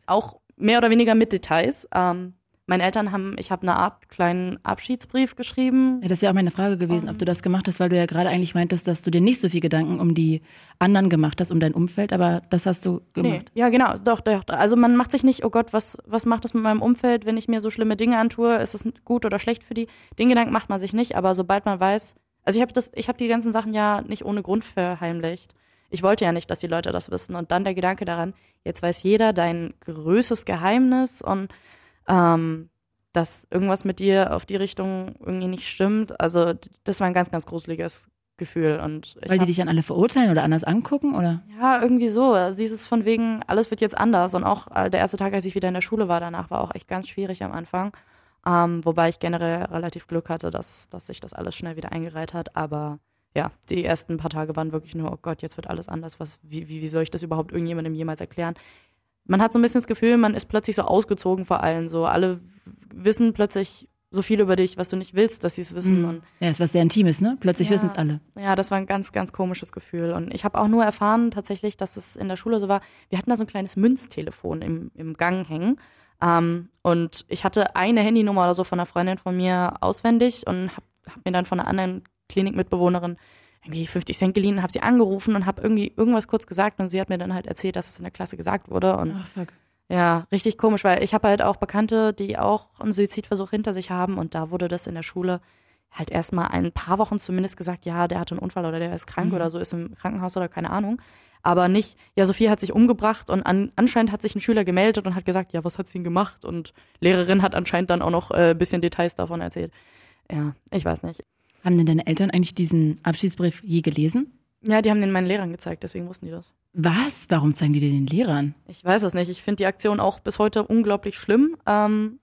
auch mehr oder weniger mit Details. Ähm, meine Eltern haben, ich habe eine Art kleinen Abschiedsbrief geschrieben. Ja, das wäre auch meine Frage gewesen, ob du das gemacht hast, weil du ja gerade eigentlich meintest, dass du dir nicht so viel Gedanken um die anderen gemacht hast, um dein Umfeld, aber das hast du Nee, gemacht. ja, genau, doch, doch. Also man macht sich nicht, oh Gott, was, was macht das mit meinem Umfeld, wenn ich mir so schlimme Dinge antue? Ist es gut oder schlecht für die? Den Gedanken macht man sich nicht, aber sobald man weiß, also ich habe das, ich habe die ganzen Sachen ja nicht ohne Grund verheimlicht. Ich wollte ja nicht, dass die Leute das wissen. Und dann der Gedanke daran, jetzt weiß jeder dein größtes Geheimnis und ähm, dass irgendwas mit dir auf die Richtung irgendwie nicht stimmt. Also das war ein ganz, ganz gruseliges Gefühl. Und ich Weil die dich dann alle verurteilen oder anders angucken, oder? ja, irgendwie so. Also dieses von wegen, alles wird jetzt anders. Und auch äh, der erste Tag, als ich wieder in der Schule war, danach war auch echt ganz schwierig am Anfang. Ähm, wobei ich generell relativ Glück hatte, dass, dass sich das alles schnell wieder eingereiht hat. Aber ja, die ersten paar Tage waren wirklich nur, oh Gott, jetzt wird alles anders. Was, wie, wie, wie soll ich das überhaupt irgendjemandem jemals erklären? Man hat so ein bisschen das Gefühl, man ist plötzlich so ausgezogen vor allen. So alle wissen plötzlich so viel über dich, was du nicht willst, dass sie es wissen. Mhm. Und Ja, ist was sehr Intimes, ne? Plötzlich Ja. wissen es alle. ja, das war ein ganz, ganz komisches Gefühl. Und ich habe auch nur erfahren tatsächlich, dass es in der Schule so war. Wir hatten da so ein kleines Münztelefon im, im Gang hängen. Ähm, und ich hatte eine Handynummer oder so von einer Freundin von mir auswendig und habe hab mir dann von einer anderen Klinikmitbewohnerin irgendwie 50 Cent geliehen, habe sie angerufen und habe irgendwie irgendwas kurz gesagt und sie hat mir dann halt erzählt, dass es in der Klasse gesagt wurde und Ach, fuck. ja, richtig komisch, weil ich habe halt auch Bekannte, die auch einen Suizidversuch hinter sich haben und da wurde das in der Schule halt erstmal ein paar Wochen zumindest gesagt, ja, der hatte einen Unfall oder der ist krank oder so, ist im Krankenhaus oder keine Ahnung. Aber nicht, ja, Sophie hat sich umgebracht und an, anscheinend hat sich ein Schüler gemeldet und hat gesagt, ja, was hat sie denn gemacht? Und Lehrerin hat anscheinend dann auch noch äh, ein bisschen Details davon erzählt. Ja, ich weiß nicht. Haben denn deine Eltern eigentlich diesen Abschiedsbrief je gelesen? Ja, die haben den meinen Lehrern gezeigt, deswegen wussten die das. Was? Warum zeigen die dir den Lehrern? Ich weiß es nicht. Ich finde die Aktion auch bis heute unglaublich schlimm. Ähm,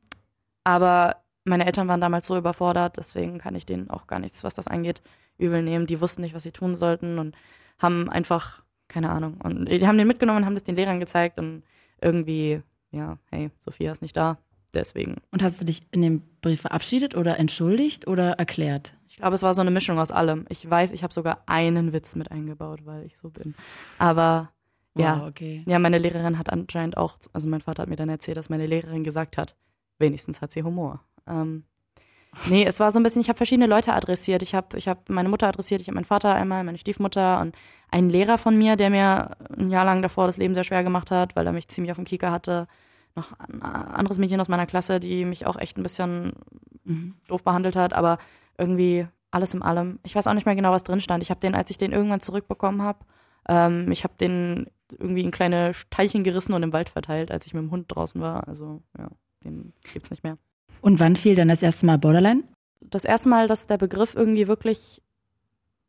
aber meine Eltern waren damals so überfordert, deswegen kann ich denen auch gar nichts, was das angeht, übel nehmen. Die wussten nicht, was sie tun sollten und haben einfach, keine Ahnung. Und die haben den mitgenommen und haben das den Lehrern gezeigt und irgendwie, ja, hey, Sophia ist nicht da. Deswegen. Und hast du dich in dem Brief verabschiedet oder entschuldigt oder erklärt? Ich glaube, es war so eine Mischung aus allem. Ich weiß, ich habe sogar einen Witz mit eingebaut, weil ich so bin. Aber ja, Wow, okay. Ja, meine Lehrerin hat anscheinend auch, also mein Vater hat mir dann erzählt, dass meine Lehrerin gesagt hat, wenigstens hat sie Humor. Ähm, nee, es war so ein bisschen, ich habe verschiedene Leute adressiert. Ich habe ich hab meine Mutter adressiert, ich habe meinen Vater einmal, meine Stiefmutter und einen Lehrer von mir, der mir ein Jahr lang davor das Leben sehr schwer gemacht hat, weil er mich ziemlich auf dem Kieker hatte. Noch ein anderes Mädchen aus meiner Klasse, die mich auch echt ein bisschen Mhm. doof behandelt hat, aber irgendwie alles in allem. Ich weiß auch nicht mehr genau, was drin stand. Ich habe den, als ich den irgendwann zurückbekommen habe, ähm, ich habe den irgendwie in kleine Teilchen gerissen und im Wald verteilt, als ich mit dem Hund draußen war. Also ja, den gibt's nicht mehr. Und wann fiel dann das erste Mal Borderline? Das erste Mal, dass der Begriff irgendwie wirklich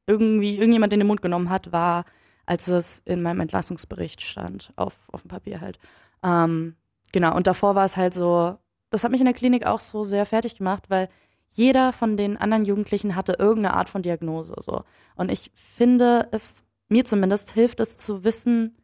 irgendwie irgendjemand in den Mund genommen hat, war, als es in meinem Entlassungsbericht stand, auf, auf dem Papier halt. Ähm, genau, und davor war es halt so, das hat mich in der Klinik auch so sehr fertig gemacht, weil jeder von den anderen Jugendlichen hatte irgendeine Art von Diagnose. So. Und ich finde es, mir zumindest, hilft es zu wissen,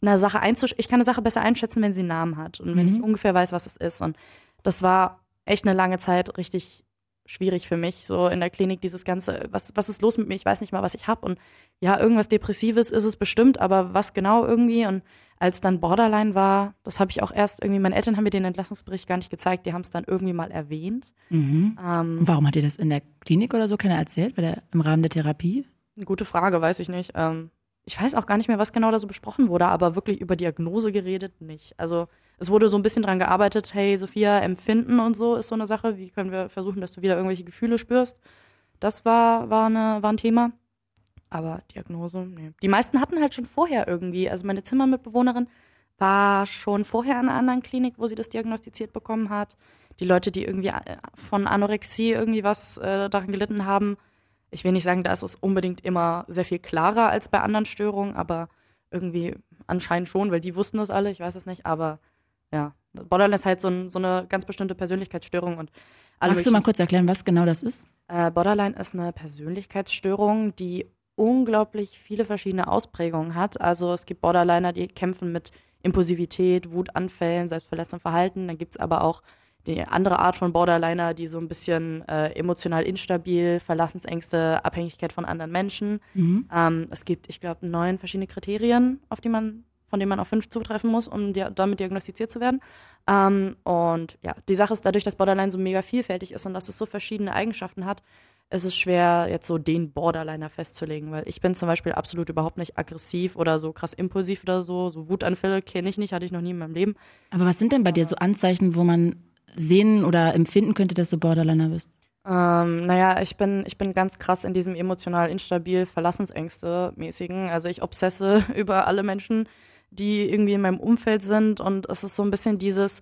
eine Sache einzuschätzen. Ich kann eine Sache besser einschätzen, wenn sie einen Namen hat und mhm. wenn ich ungefähr weiß, was es ist. Und das war echt eine lange Zeit richtig schwierig für mich, so in der Klinik dieses ganze, was, was ist los mit mir, ich weiß nicht mal, was ich habe und ja, irgendwas Depressives ist es bestimmt, aber was genau irgendwie und als dann Borderline war, das habe ich auch erst irgendwie, meine Eltern haben mir den Entlassungsbericht gar nicht gezeigt, die haben es dann irgendwie mal erwähnt. Mhm. Ähm, Warum hat dir das in der Klinik oder so keiner erzählt, bei der, im Rahmen der Therapie? Eine gute Frage, weiß ich nicht. Ähm, ich weiß auch gar nicht mehr, was genau da so besprochen wurde, aber wirklich über Diagnose geredet nicht. Also es wurde so ein bisschen dran gearbeitet, hey Sophia, Empfinden und so ist so eine Sache. Wie können wir versuchen, dass du wieder irgendwelche Gefühle spürst? Das war, war, eine, war ein Thema. Aber Diagnose, nee. Die meisten hatten halt schon vorher irgendwie. Also meine Zimmermitbewohnerin war schon vorher in einer anderen Klinik, wo sie das diagnostiziert bekommen hat. Die Leute, die irgendwie äh, von Anorexie irgendwie was äh, daran gelitten haben, ich will nicht sagen, da ist es unbedingt immer sehr viel klarer als bei anderen Störungen, aber irgendwie anscheinend schon, weil die wussten das alle, ich weiß es nicht, aber ja, Borderline ist halt so, ein, so eine ganz bestimmte Persönlichkeitsstörung und Magst du mal kurz erklären, was genau das ist? Äh, Borderline ist eine Persönlichkeitsstörung, die unglaublich viele verschiedene Ausprägungen hat. Also es gibt Borderliner, die kämpfen mit Impulsivität, Wutanfällen, selbstverletzendem Verhalten. Dann gibt es aber auch die andere Art von Borderliner, die so ein bisschen äh, emotional instabil, Verlassensängste, Abhängigkeit von anderen Menschen. Mhm. Ähm, es gibt, ich glaube, neun verschiedene Kriterien, auf die man, von denen man auf fünf zutreffen muss, um di damit diagnostiziert zu werden. Ähm, und ja, die Sache ist dadurch, dass Borderline so mega vielfältig ist und dass es so verschiedene Eigenschaften hat, es ist schwer, jetzt so den Borderliner festzulegen, weil ich bin zum Beispiel absolut überhaupt nicht aggressiv oder so krass impulsiv oder so. So Wutanfälle kenne ich nicht, hatte ich noch nie in meinem Leben. Aber was sind denn bei dir so Anzeichen, wo man sehen oder empfinden könnte, dass du Borderliner bist? Ähm, naja, ich bin, ich bin ganz krass in diesem emotional instabil, Verlassensängste-mäßigen. Also ich obsesse über alle Menschen, die irgendwie in meinem Umfeld sind und es ist so ein bisschen dieses,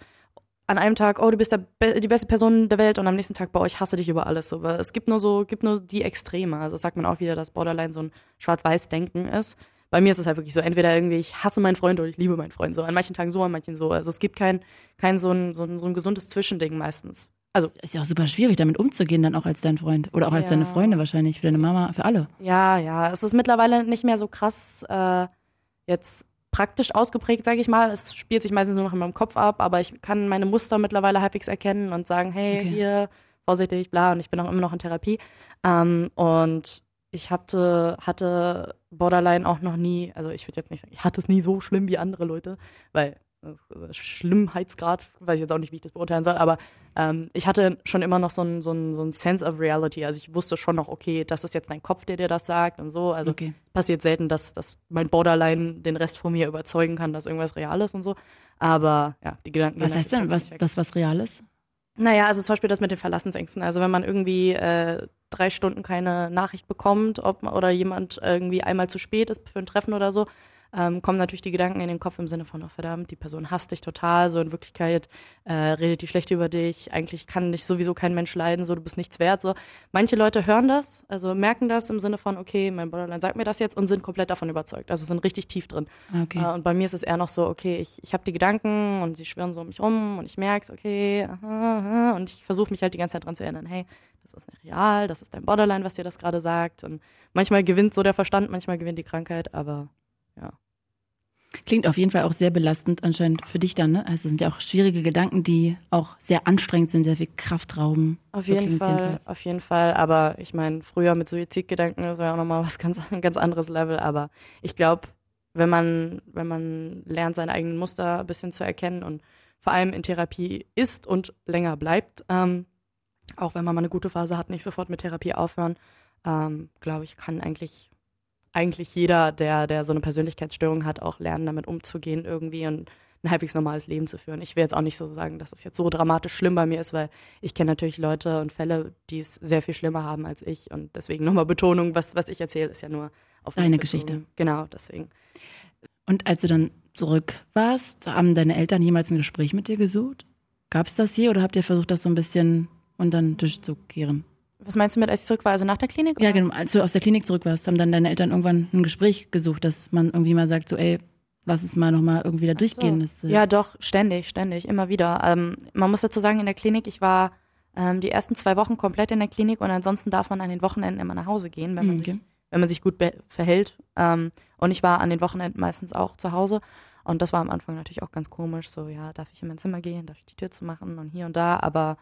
an einem Tag, oh, du bist der, die beste Person der Welt und am nächsten Tag, boah, ich hasse dich über alles. So. es gibt nur so, gibt nur die Extreme. Also sagt man auch wieder, dass Borderline so ein Schwarz-Weiß-Denken ist. Bei mir ist es halt wirklich so, entweder irgendwie, ich hasse meinen Freund oder ich liebe meinen Freund. So an manchen Tagen so, an manchen so. Also es gibt kein, kein so ein, so ein, so ein gesundes Zwischending meistens. Also ist ja auch super schwierig, damit umzugehen, dann auch als dein Freund. Oder auch als ja. deine Freunde wahrscheinlich, für deine Mama, für alle. Ja, ja. Es ist mittlerweile nicht mehr so krass äh, jetzt praktisch ausgeprägt, sage ich mal. Es spielt sich meistens nur noch in meinem Kopf ab, aber ich kann meine Muster mittlerweile halbwegs erkennen und sagen, hey, okay. hier, vorsichtig, bla, und ich bin auch immer noch in Therapie. Ähm, und ich hatte, hatte Borderline auch noch nie, also ich würde jetzt nicht sagen, ich hatte es nie so schlimm wie andere Leute, weil Schlimmheitsgrad, weiß ich jetzt auch nicht, wie ich das beurteilen soll, aber ähm, ich hatte schon immer noch so ein, so, ein, so ein Sense of Reality. Also ich wusste schon noch, okay, das ist jetzt dein Kopf, der dir das sagt und so. Also okay. passiert selten, dass, dass mein Borderline den Rest von mir überzeugen kann, dass irgendwas real ist und so. Aber ja, die Gedanken. Was heißt denn, was, das, was real ist? Naja, also zum Beispiel das mit den Verlassensängsten. Also wenn man irgendwie äh, drei Stunden keine Nachricht bekommt ob, oder jemand irgendwie einmal zu spät ist für ein Treffen oder so, ähm, kommen natürlich die Gedanken in den Kopf im Sinne von, oh verdammt, die Person hasst dich total, so in Wirklichkeit äh, redet die schlecht über dich, eigentlich kann dich sowieso kein Mensch leiden, so du bist nichts wert. So. Manche Leute hören das, also merken das im Sinne von, okay, mein Borderline sagt mir das jetzt und sind komplett davon überzeugt. Also sind richtig tief drin. Okay. Äh, und bei mir ist es eher noch so, okay, ich, ich habe die Gedanken und sie schwirren so um mich rum und ich merke es, okay, aha, aha, und ich versuche mich halt die ganze Zeit dran zu erinnern, hey, das ist nicht real, das ist dein Borderline, was dir das gerade sagt. Und manchmal gewinnt so der Verstand, manchmal gewinnt die Krankheit, aber ja. Klingt auf jeden Fall auch sehr belastend anscheinend für dich dann, ne? Also es sind ja auch schwierige Gedanken, die auch sehr anstrengend sind, sehr viel Kraft rauben. Auf so jeden Fall, jedenfalls. auf jeden Fall. Aber ich meine, früher mit Suizidgedanken, das war ja auch nochmal was ganz, ein ganz anderes Level. Aber ich glaube, wenn man, wenn man lernt, seine eigenen Muster ein bisschen zu erkennen und vor allem in Therapie ist und länger bleibt, ähm, auch wenn man mal eine gute Phase hat, nicht sofort mit Therapie aufhören, ähm, glaube ich, kann eigentlich eigentlich jeder, der, der so eine Persönlichkeitsstörung hat, auch lernen, damit umzugehen irgendwie und ein halbwegs normales Leben zu führen. Ich will jetzt auch nicht so sagen, dass es jetzt so dramatisch schlimm bei mir ist, weil ich kenne natürlich Leute und Fälle, die es sehr viel schlimmer haben als ich. Und deswegen nochmal Betonung, was, was ich erzähle, ist ja nur auf Deine Geschichte. Genau, deswegen. Und als du dann zurück warst, haben deine Eltern jemals ein Gespräch mit dir gesucht? Gab es das hier oder habt ihr versucht, das so ein bisschen unter den Tisch zu kehren? Was meinst du mit, als ich zurück war, also nach der Klinik? Ja, genau. Als du aus der Klinik zurück warst, haben dann deine Eltern irgendwann ein Gespräch gesucht, dass man irgendwie mal sagt, so, ey, lass es mal nochmal irgendwie da durchgehen. Das, äh ja, doch, ständig, ständig, immer wieder. Ähm, man muss dazu sagen, in der Klinik, ich war ähm, die ersten zwei Wochen komplett in der Klinik und ansonsten darf man an den Wochenenden immer nach Hause gehen, wenn man, okay. sich, wenn man sich gut verhält. Ähm, und ich war an den Wochenenden meistens auch zu Hause. Und das war am Anfang natürlich auch ganz komisch. So, ja, darf ich in mein Zimmer gehen, darf ich die Tür zu machen und hier und da. Aber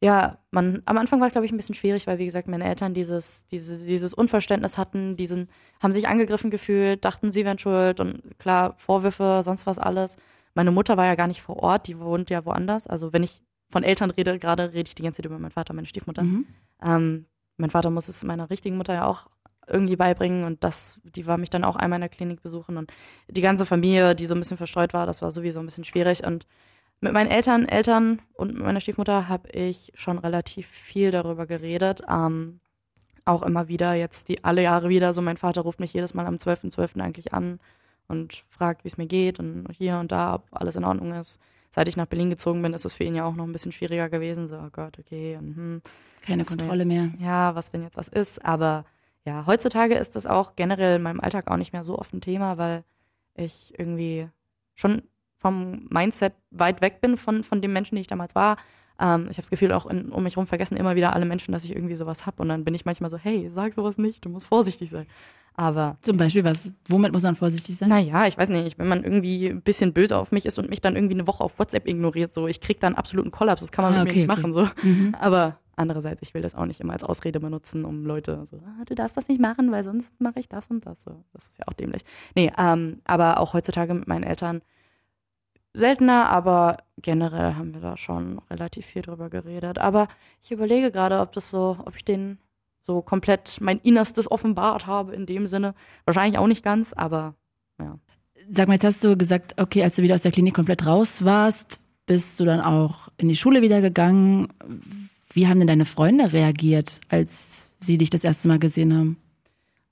ja, man, am Anfang war es, glaube ich, ein bisschen schwierig, weil, wie gesagt, meine Eltern dieses, diese, dieses Unverständnis hatten, diesen, haben sich angegriffen gefühlt, dachten, sie wären schuld und klar, Vorwürfe, sonst was alles. Meine Mutter war ja gar nicht vor Ort, die wohnt ja woanders. Also wenn ich von Eltern rede, gerade rede ich die ganze Zeit über meinen Vater, meine Stiefmutter. Mhm. Ähm, mein Vater muss es meiner richtigen Mutter ja auch irgendwie beibringen und das, die war mich dann auch einmal in der Klinik besuchen und die ganze Familie, die so ein bisschen verstreut war, das war sowieso ein bisschen schwierig und mit meinen Eltern, Eltern und mit meiner Stiefmutter habe ich schon relativ viel darüber geredet. Ähm, auch immer wieder, jetzt die alle Jahre wieder, so mein Vater ruft mich jedes Mal am 12.12. .12. eigentlich an und fragt, wie es mir geht und hier und da, ob alles in Ordnung ist. Seit ich nach Berlin gezogen bin, ist es für ihn ja auch noch ein bisschen schwieriger gewesen. So, oh Gott, okay. Und, hm, Keine Kontrolle jetzt, mehr. Ja, was, wenn jetzt was ist. Aber ja, heutzutage ist das auch generell in meinem Alltag auch nicht mehr so oft ein Thema, weil ich irgendwie schon vom Mindset weit weg bin von, von dem Menschen, die ich damals war. Ähm, ich habe das Gefühl, auch in, um mich herum vergessen immer wieder alle Menschen, dass ich irgendwie sowas habe. Und dann bin ich manchmal so, hey, sag sowas nicht, du musst vorsichtig sein. Aber. Zum Beispiel was? Womit muss man vorsichtig sein? Naja, ich weiß nicht, wenn man irgendwie ein bisschen böse auf mich ist und mich dann irgendwie eine Woche auf WhatsApp ignoriert, so, ich krieg dann absoluten Kollaps, das kann man ah, mit okay, mir nicht okay. machen, so. Mhm. Aber andererseits, ich will das auch nicht immer als Ausrede benutzen, um Leute so, ah, du darfst das nicht machen, weil sonst mache ich das und das. So. Das ist ja auch dämlich. Nee, ähm, aber auch heutzutage mit meinen Eltern, seltener, aber generell haben wir da schon relativ viel drüber geredet. Aber ich überlege gerade, ob das so, ob ich den so komplett mein Innerstes offenbart habe in dem Sinne. Wahrscheinlich auch nicht ganz, aber ja. Sag mal, jetzt hast du gesagt, okay, als du wieder aus der Klinik komplett raus warst, bist du dann auch in die Schule wieder gegangen. Wie haben denn deine Freunde reagiert, als sie dich das erste Mal gesehen haben?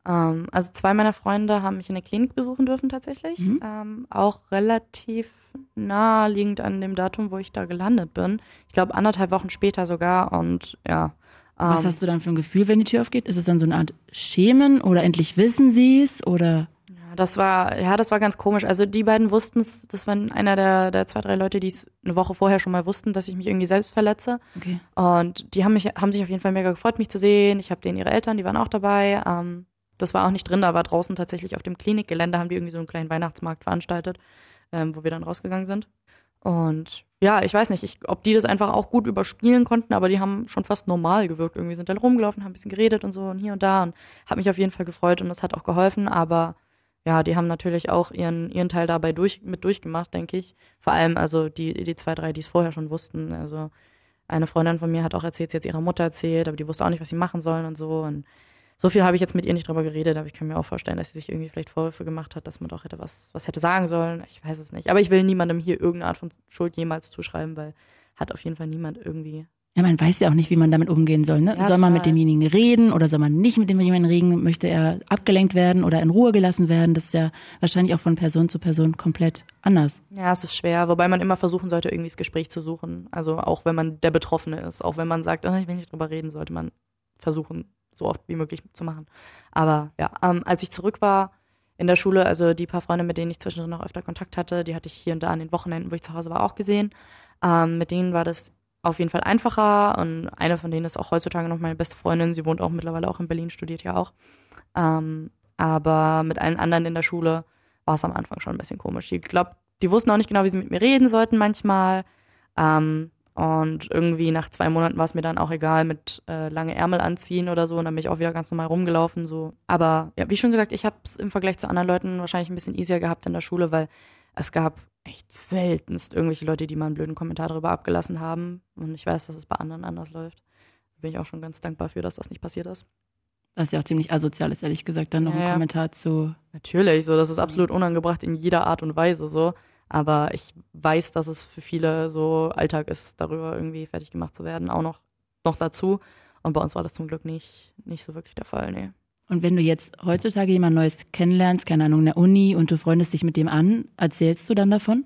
Ähm, also zwei meiner Freunde haben mich in der Klinik besuchen dürfen tatsächlich. Mhm. Ähm, auch relativ naheliegend an dem Datum, wo ich da gelandet bin. Ich glaube anderthalb Wochen später sogar. Und ja. Ähm, Was hast du dann für ein Gefühl, wenn die Tür aufgeht? Ist es dann so eine Art Schämen oder endlich wissen sie es oder? Ja, das war, ja, das war ganz komisch. Also die beiden wussten es, das waren einer der, der zwei, drei Leute, die es eine Woche vorher schon mal wussten, dass ich mich irgendwie selbst verletze. Okay. Und die haben mich, haben sich auf jeden Fall mega gefreut, mich zu sehen. Ich habe denen ihre Eltern, die waren auch dabei. Ähm, das war auch nicht drin, aber draußen tatsächlich auf dem Klinikgelände haben die irgendwie so einen kleinen Weihnachtsmarkt veranstaltet, ähm, wo wir dann rausgegangen sind. Und ja, ich weiß nicht, ich, ob die das einfach auch gut überspielen konnten, aber die haben schon fast normal gewirkt. Irgendwie sind dann rumgelaufen, haben ein bisschen geredet und so und hier und da und hat mich auf jeden Fall gefreut und das hat auch geholfen, aber ja, die haben natürlich auch ihren, ihren Teil dabei durch, mit durchgemacht, denke ich. Vor allem also die, die zwei, drei, die es vorher schon wussten. Also eine Freundin von mir hat auch erzählt, sie hat ihrer Mutter erzählt, aber die wusste auch nicht, was sie machen sollen und so. Und so viel habe ich jetzt mit ihr nicht drüber geredet, aber ich kann mir auch vorstellen, dass sie sich irgendwie vielleicht Vorwürfe gemacht hat, dass man doch hätte was, was hätte sagen sollen. Ich weiß es nicht. Aber ich will niemandem hier irgendeine Art von Schuld jemals zuschreiben, weil hat auf jeden Fall niemand irgendwie. Ja, man weiß ja auch nicht, wie man damit umgehen soll. Ne? Ja, soll man mit demjenigen reden oder soll man nicht mit demjenigen reden? Möchte er abgelenkt werden oder in Ruhe gelassen werden? Das ist ja wahrscheinlich auch von Person zu Person komplett anders. Ja, es ist schwer, wobei man immer versuchen sollte, irgendwie das Gespräch zu suchen. Also auch wenn man der Betroffene ist, auch wenn man sagt, oh, ich will nicht drüber reden, sollte man versuchen, so oft wie möglich zu machen. Aber ja, ähm, als ich zurück war in der Schule, also die paar Freunde, mit denen ich zwischendrin noch öfter Kontakt hatte, die hatte ich hier und da an den Wochenenden, wo ich zu Hause war, auch gesehen. Ähm, mit denen war das auf jeden Fall einfacher und eine von denen ist auch heutzutage noch meine beste Freundin. Sie wohnt auch mittlerweile auch in Berlin, studiert ja auch. Ähm, aber mit allen anderen in der Schule war es am Anfang schon ein bisschen komisch. Ich glaube, die wussten auch nicht genau, wie sie mit mir reden sollten manchmal. Ähm, und irgendwie nach zwei Monaten war es mir dann auch egal mit äh, lange Ärmel anziehen oder so. Und dann bin ich auch wieder ganz normal rumgelaufen. So. Aber ja, wie schon gesagt, ich habe es im Vergleich zu anderen Leuten wahrscheinlich ein bisschen easier gehabt in der Schule, weil es gab echt seltenst irgendwelche Leute, die mal einen blöden Kommentar darüber abgelassen haben. Und ich weiß, dass es bei anderen anders läuft. Da bin ich auch schon ganz dankbar für, dass das nicht passiert ist. Was ja auch ziemlich asozial ist, ehrlich gesagt, dann noch ja, ein Kommentar zu. Natürlich, so, das ist absolut unangebracht in jeder Art und Weise so. Aber ich weiß, dass es für viele so Alltag ist, darüber irgendwie fertig gemacht zu werden, auch noch, noch dazu. Und bei uns war das zum Glück nicht, nicht so wirklich der Fall, nee. Und wenn du jetzt heutzutage jemand Neues kennenlernst, keine Ahnung, in der Uni und du freundest dich mit dem an, erzählst du dann davon?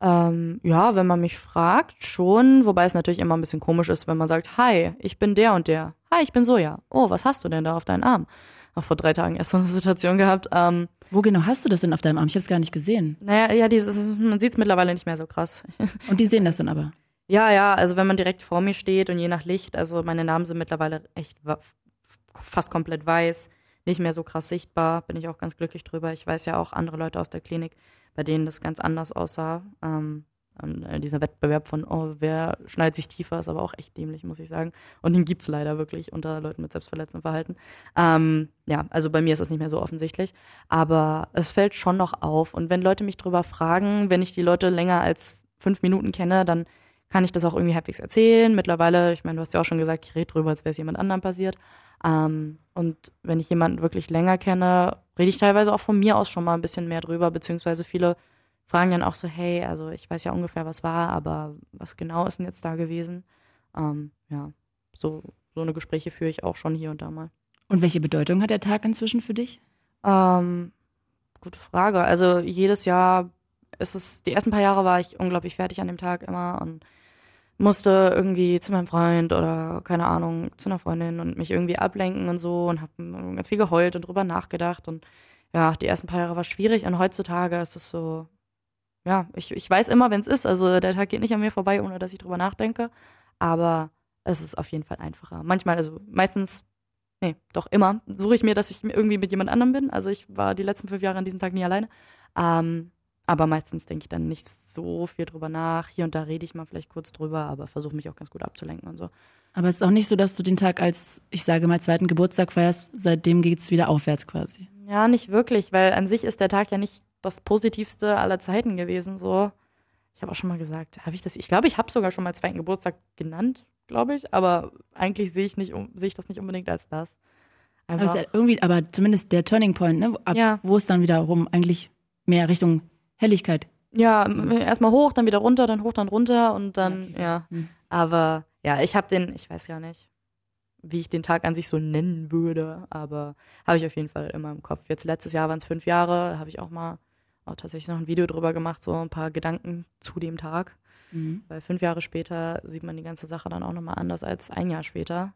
Ähm, ja, wenn man mich fragt, schon. Wobei es natürlich immer ein bisschen komisch ist, wenn man sagt, hi, ich bin der und der. Hi, ich bin Soja. Oh, was hast du denn da auf deinen Arm? Auch vor drei Tagen erst so eine Situation gehabt. Ähm, Wo genau hast du das denn auf deinem Arm? Ich habe es gar nicht gesehen. naja, ja, dieses, man sieht es mittlerweile nicht mehr so krass. Und die sehen das dann aber. Ja, ja, also wenn man direkt vor mir steht und je nach Licht, also meine Namen sind mittlerweile echt fast komplett weiß, nicht mehr so krass sichtbar, bin ich auch ganz glücklich drüber. Ich weiß ja auch andere Leute aus der Klinik, bei denen das ganz anders aussah. Ähm, äh, dieser Wettbewerb von, oh, wer schneidet sich tiefer, ist aber auch echt dämlich, muss ich sagen. Und den gibt's leider wirklich unter Leuten mit selbstverletzendem Verhalten. Ähm, ja, also bei mir ist das nicht mehr so offensichtlich. Aber es fällt schon noch auf. Und wenn Leute mich drüber fragen, wenn ich die Leute länger als fünf Minuten kenne, dann kann ich das auch irgendwie halbwegs erzählen. Mittlerweile, ich meine, du hast ja auch schon gesagt, ich rede drüber, als wäre es jemand anderem passiert. Ähm, und wenn ich jemanden wirklich länger kenne, rede ich teilweise auch von mir aus schon mal ein bisschen mehr drüber, beziehungsweise viele fragen dann auch so, hey, also ich weiß ja ungefähr, was war, aber was genau ist denn jetzt da gewesen? Ähm, ja, so, so eine Gespräche führe ich auch schon hier und da mal. Und welche Bedeutung hat der Tag inzwischen für dich? Ähm, gute Frage. Also jedes Jahr ist es, die ersten paar Jahre war ich unglaublich fertig an dem Tag immer und musste irgendwie zu meinem Freund oder keine Ahnung, zu einer Freundin und mich irgendwie ablenken und so und habe ganz viel geheult und drüber nachgedacht und ja, die ersten paar Jahre war schwierig und heutzutage ist es so, ja, ich, ich weiß immer, wenn es ist, also der Tag geht nicht an mir vorbei, ohne dass ich drüber nachdenke, aber es ist auf jeden Fall einfacher. Manchmal, also meistens nee, doch immer, suche ich mir, dass ich irgendwie mit jemand anderem bin. Also ich war die letzten fünf Jahre an diesem Tag nie alleine. Ähm, aber meistens denke ich dann nicht so viel drüber nach. Hier und da rede ich mal vielleicht kurz drüber, aber versuche mich auch ganz gut abzulenken und so. Aber es ist auch nicht so, dass du den Tag als, ich sage mal, zweiten Geburtstag feierst. Seitdem geht's wieder aufwärts quasi. Ja, nicht wirklich, weil an sich ist der Tag ja nicht das positivste aller Zeiten gewesen. So, ich habe auch schon mal gesagt, habe ich das? Ich glaube, ich habe sogar schon mal zweiten Geburtstag genannt, glaube ich. Aber eigentlich sehe ich nicht, sehe ich das nicht unbedingt als das. Aber, Einfach, ist ja irgendwie, aber zumindest der Turning Point, ne? Ab, Ja. Wo es dann wiederum eigentlich mehr Richtung Helligkeit. Ja, erstmal hoch, dann wieder runter, dann hoch, dann runter und dann, Okay. ja. Hm. Aber ja, ich habe den, ich weiß gar nicht, wie ich den Tag an sich so nennen würde, aber habe ich auf jeden Fall immer im Kopf. Jetzt letztes Jahr waren es fünf Jahre, da habe ich auch mal auch tatsächlich noch ein Video drüber gemacht, so ein paar Gedanken zu dem Tag. Mhm. Weil fünf Jahre später sieht man die ganze Sache dann auch nochmal anders als ein Jahr später.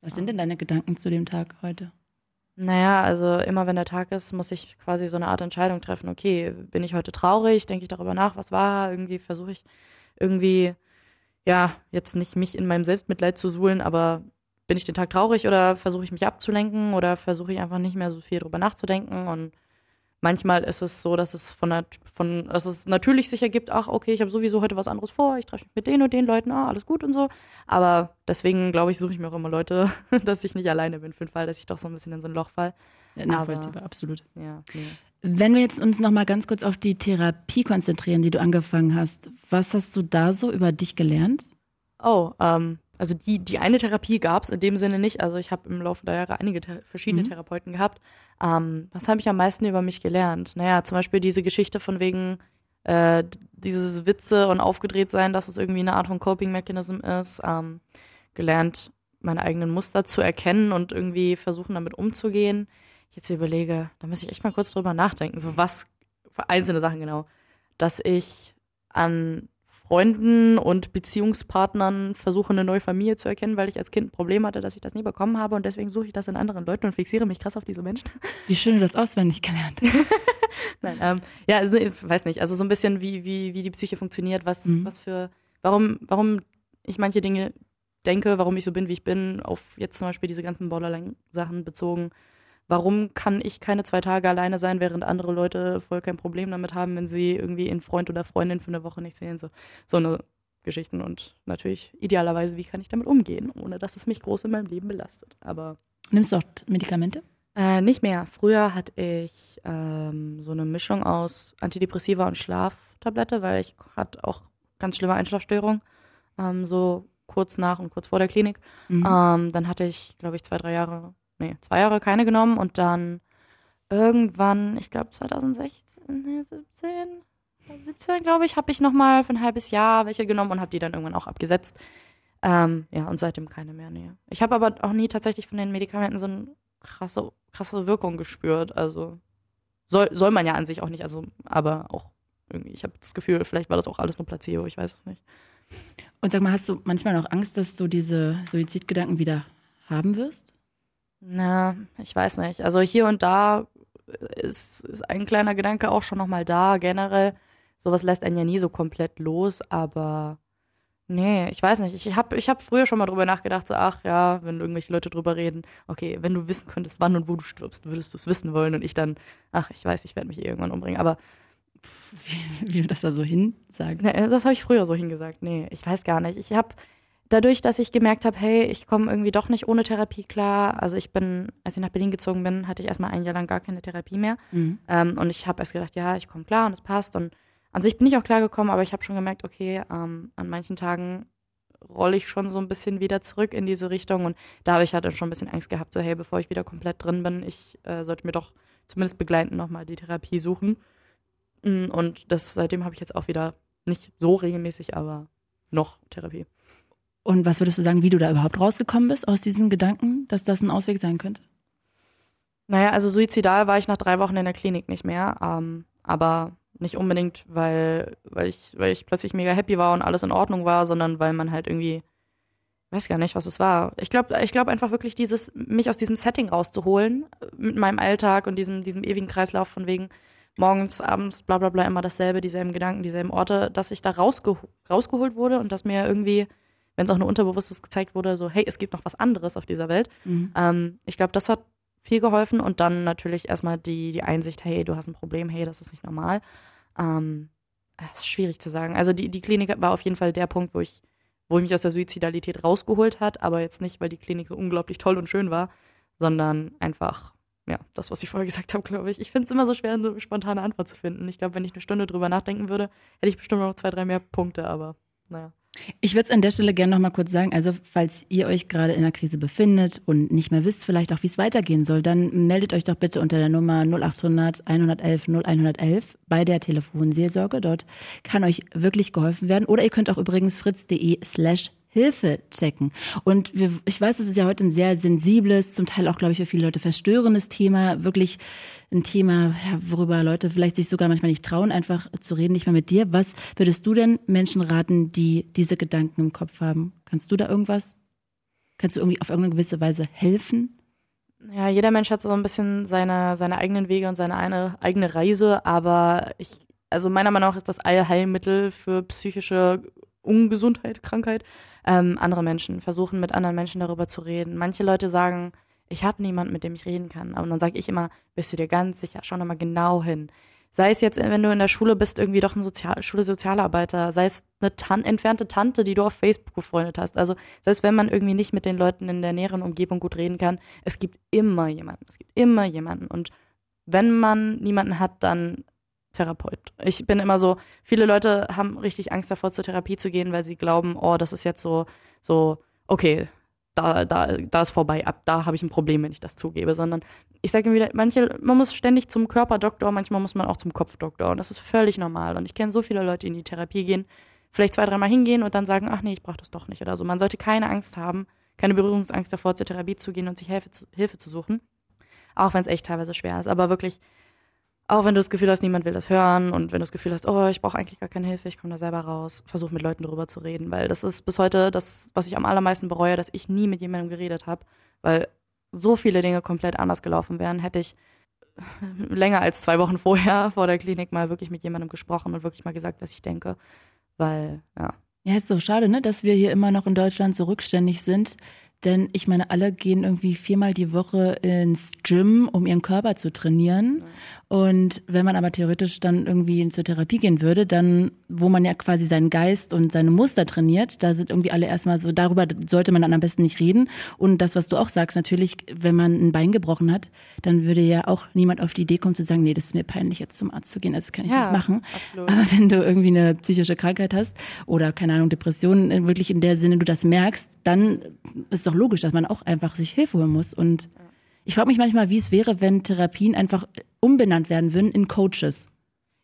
Was sind denn deine Gedanken zu dem Tag heute? Naja, also immer wenn der Tag ist, muss ich quasi so eine Art Entscheidung treffen. Okay, bin ich heute traurig? Denke ich darüber nach, was war? Irgendwie versuche ich irgendwie, ja, jetzt nicht mich in meinem Selbstmitleid zu suhlen, aber bin ich den Tag traurig oder versuche ich mich abzulenken oder versuche ich einfach nicht mehr so viel drüber nachzudenken und manchmal ist es so, dass es von, von dass es natürlich sich ergibt, ach, okay, ich habe sowieso heute was anderes vor, ich treffe mich mit den und den Leuten, ah, alles gut und so. Aber deswegen, glaube ich, suche ich mir auch immer Leute, dass ich nicht alleine bin für den Fall, dass ich doch so ein bisschen in so ein Loch fall. Ja, Nachvollziehbar, absolut. Ja, nee. Wenn wir jetzt uns noch mal ganz kurz auf die Therapie konzentrieren, die du angefangen hast, was hast du da so über dich gelernt? Oh, ähm, also die, die eine Therapie gab es in dem Sinne nicht. Also ich habe im Laufe der Jahre einige Thera- verschiedene Mhm. Therapeuten gehabt. Ähm, was habe ich am meisten über mich gelernt? Naja, zum Beispiel diese Geschichte von wegen äh, dieses Witze und aufgedreht sein, dass es irgendwie eine Art von Coping-Mechanism ist. Ähm, gelernt, meine eigenen Muster zu erkennen und irgendwie versuchen, damit umzugehen. Ich jetzt überlege, da muss ich echt mal kurz drüber nachdenken. So was für einzelne Sachen genau. Dass ich an Freunden und Beziehungspartnern versuche, eine neue Familie zu erkennen, weil ich als Kind ein Problem hatte, dass ich das nie bekommen habe und deswegen suche ich das in anderen Leuten und fixiere mich krass auf diese Menschen. Wie schön du das auswendig gelernt. Nein, ähm, ja, also ich weiß nicht, also so ein bisschen wie, wie, wie die Psyche funktioniert, was, Mhm. was für, warum, warum ich manche Dinge denke, warum ich so bin, wie ich bin, auf jetzt zum Beispiel diese ganzen Borderline-Sachen bezogen. Warum kann ich keine zwei Tage alleine sein, während andere Leute voll kein Problem damit haben, wenn sie irgendwie einen Freund oder Freundin für eine Woche nicht sehen? So, so eine Geschichten und natürlich idealerweise, wie kann ich damit umgehen, ohne dass es mich groß in meinem Leben belastet. Aber Nimmst du auch Medikamente? äh, nicht mehr. Früher hatte ich ähm, so eine Mischung aus Antidepressiva und Schlaftablette, weil ich hatte auch ganz schlimme Einschlafstörungen, ähm, so kurz nach und kurz vor der Klinik. Mhm. Ähm, dann hatte ich, glaube ich, zwei, drei Jahre, nee, zwei Jahre keine genommen und dann irgendwann, ich glaube 2016, nee, 17, 17, glaube ich, habe ich nochmal für ein halbes Jahr welche genommen und habe die dann irgendwann auch abgesetzt. Ähm, ja, und seitdem keine mehr, nee. Ich habe aber auch nie tatsächlich von den Medikamenten so eine krasse, krasse Wirkung gespürt. Also soll, soll man ja an sich auch nicht, also, aber auch irgendwie, ich habe das Gefühl, vielleicht war das auch alles nur Placebo, ich weiß es nicht. Und sag mal, hast du manchmal noch Angst, dass du diese Suizidgedanken wieder haben wirst? Na, ich weiß nicht. Also hier und da ist, ist ein kleiner Gedanke auch schon nochmal da. Generell, sowas lässt einen ja nie so komplett los, aber nee, ich weiß nicht. Ich habe ich hab früher schon mal drüber nachgedacht, so, ach ja, wenn irgendwelche Leute drüber reden, okay, wenn du wissen könntest, wann und wo du stirbst, würdest du es wissen wollen und ich dann, ach, ich weiß, ich werde mich irgendwann umbringen, aber wie, wie du das da so hin sagst. Ja, das habe ich früher so hingesagt. Nee, ich weiß gar nicht. Ich habe dadurch, dass ich gemerkt habe, hey, ich komme irgendwie doch nicht ohne Therapie klar. Also ich bin, als ich nach Berlin gezogen bin, hatte ich erstmal ein Jahr lang gar keine Therapie mehr. Mhm. Ähm, und ich habe erst gedacht, ja, ich komme klar und es passt. Und an sich bin ich auch klar gekommen, aber ich habe schon gemerkt, okay, ähm, an manchen Tagen rolle ich schon so ein bisschen wieder zurück in diese Richtung. Und da habe ich halt dann schon ein bisschen Angst gehabt, so hey, bevor ich wieder komplett drin bin, ich äh, sollte mir doch zumindest begleitend nochmal die Therapie suchen. Mm, und das seitdem habe ich jetzt auch wieder nicht so regelmäßig, aber noch Therapie. Und was würdest du sagen, wie du da überhaupt rausgekommen bist aus diesen Gedanken, dass das ein Ausweg sein könnte? Naja, also suizidal war ich nach drei Wochen in der Klinik nicht mehr. Ähm, aber nicht unbedingt, weil, weil, ich, weil ich plötzlich mega happy war und alles in Ordnung war, sondern weil man halt irgendwie, weiß gar nicht, was es war. Ich glaube ich glaub einfach wirklich dieses, mich aus diesem Setting rauszuholen, mit meinem Alltag und diesem, diesem ewigen Kreislauf von wegen, morgens, abends, bla bla bla, immer dasselbe, dieselben Gedanken, dieselben Orte, dass ich da rausge rausgeholt wurde und dass mir irgendwie, wenn es auch nur unterbewusstes gezeigt wurde, so, hey, es gibt noch was anderes auf dieser Welt. Mhm. Ähm, ich glaube, das hat viel geholfen und dann natürlich erstmal die, die Einsicht, hey, du hast ein Problem, hey, das ist nicht normal. Ähm, das ist schwierig zu sagen. Also die, die Klinik war auf jeden Fall der Punkt, wo ich, wo ich mich aus der Suizidalität rausgeholt hat, aber jetzt nicht, weil die Klinik so unglaublich toll und schön war, sondern einfach, ja, das, was ich vorher gesagt habe, glaube ich. Ich finde es immer so schwer, eine spontane Antwort zu finden. Ich glaube, wenn ich eine Stunde drüber nachdenken würde, hätte ich bestimmt noch zwei, drei mehr Punkte, aber naja. Ich würde es an der Stelle gerne noch mal kurz sagen, also falls ihr euch gerade in einer Krise befindet und nicht mehr wisst vielleicht auch, wie es weitergehen soll, dann meldet euch doch bitte unter der Nummer 0800 111 0111 bei der Telefonseelsorge. Dort kann euch wirklich geholfen werden. Oder ihr könnt auch übrigens fritz.de slash Hilfe checken. Und wir, ich weiß, es ist ja heute ein sehr sensibles, zum Teil auch, glaube ich, für viele Leute verstörendes Thema. Wirklich ein Thema, ja, worüber Leute vielleicht sich sogar manchmal nicht trauen, einfach zu reden, nicht mehr mit dir. Was würdest du denn Menschen raten, die diese Gedanken im Kopf haben? Kannst du da irgendwas? Kannst du irgendwie auf irgendeine gewisse Weise helfen? Ja, jeder Mensch hat so ein bisschen seine, seine eigenen Wege und seine eine, eigene Reise, aber ich, also meiner Meinung nach ist das Allheilmittel für psychische Ungesundheit, Krankheit, ähm, andere Menschen, versuchen mit anderen Menschen darüber zu reden. Manche Leute sagen, ich habe niemanden, mit dem ich reden kann. Aber dann sage ich immer, bist du dir ganz sicher, schau nochmal genau hin. Sei es jetzt, wenn du in der Schule bist, irgendwie doch ein Sozial Schule-Sozialarbeiter, sei es eine Tan entfernte Tante, die du auf Facebook befreundet hast. Also selbst wenn man irgendwie nicht mit den Leuten in der näheren Umgebung gut reden kann, es gibt immer jemanden. Es gibt immer jemanden. Und wenn man niemanden hat, dann Therapeut. Ich bin immer so, viele Leute haben richtig Angst davor, zur Therapie zu gehen, weil sie glauben, oh, das ist jetzt so, so, okay, da, da, da ist vorbei, ab da habe ich ein Problem, wenn ich das zugebe, sondern ich sage immer wieder, manche, man muss ständig zum Körperdoktor, manchmal muss man auch zum Kopfdoktor und das ist völlig normal und ich kenne so viele Leute, die in die Therapie gehen, vielleicht zwei, dreimal hingehen und dann sagen, ach nee, ich brauche das doch nicht oder so. Man sollte keine Angst haben, keine Berührungsangst davor, zur Therapie zu gehen und sich Hilfe zu, Hilfe zu suchen, auch wenn es echt teilweise schwer ist, aber wirklich auch wenn du das Gefühl hast, niemand will das hören und wenn du das Gefühl hast, oh, ich brauche eigentlich gar keine Hilfe, ich komme da selber raus, versuch mit Leuten drüber zu reden, weil das ist bis heute das, was ich am allermeisten bereue, dass ich nie mit jemandem geredet habe, weil so viele Dinge komplett anders gelaufen wären, hätte ich länger als zwei Wochen vorher vor der Klinik mal wirklich mit jemandem gesprochen und wirklich mal gesagt, was ich denke, weil ja. Ja, ist so schade, ne, dass wir hier immer noch in Deutschland so rückständig sind denn ich meine, alle gehen irgendwie viermal die Woche ins Gym, um ihren Körper zu trainieren. Und wenn man aber theoretisch dann irgendwie zur Therapie gehen würde, dann, wo man ja quasi seinen Geist und seine Muster trainiert, da sind irgendwie alle erstmal so, darüber sollte man dann am besten nicht reden. Und das, was du auch sagst, natürlich, wenn man ein Bein gebrochen hat, dann würde ja auch niemand auf die Idee kommen zu sagen, nee, das ist mir peinlich, jetzt zum Arzt zu gehen, das kann ich ja, nicht machen. Absolut. Aber wenn du irgendwie eine psychische Krankheit hast oder, keine Ahnung, Depressionen, wirklich in der Sinne du das merkst, dann ist doch logisch, dass man auch einfach sich Hilfe holen muss. Und ich frage mich manchmal, wie es wäre, wenn Therapien einfach umbenannt werden würden in Coaches.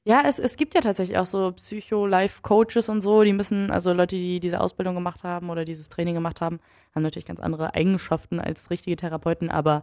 Ja, es, es gibt ja tatsächlich auch so Psycho-Life-Coaches und so, die müssen, also Leute, die diese Ausbildung gemacht haben oder dieses Training gemacht haben, haben natürlich ganz andere Eigenschaften als richtige Therapeuten, aber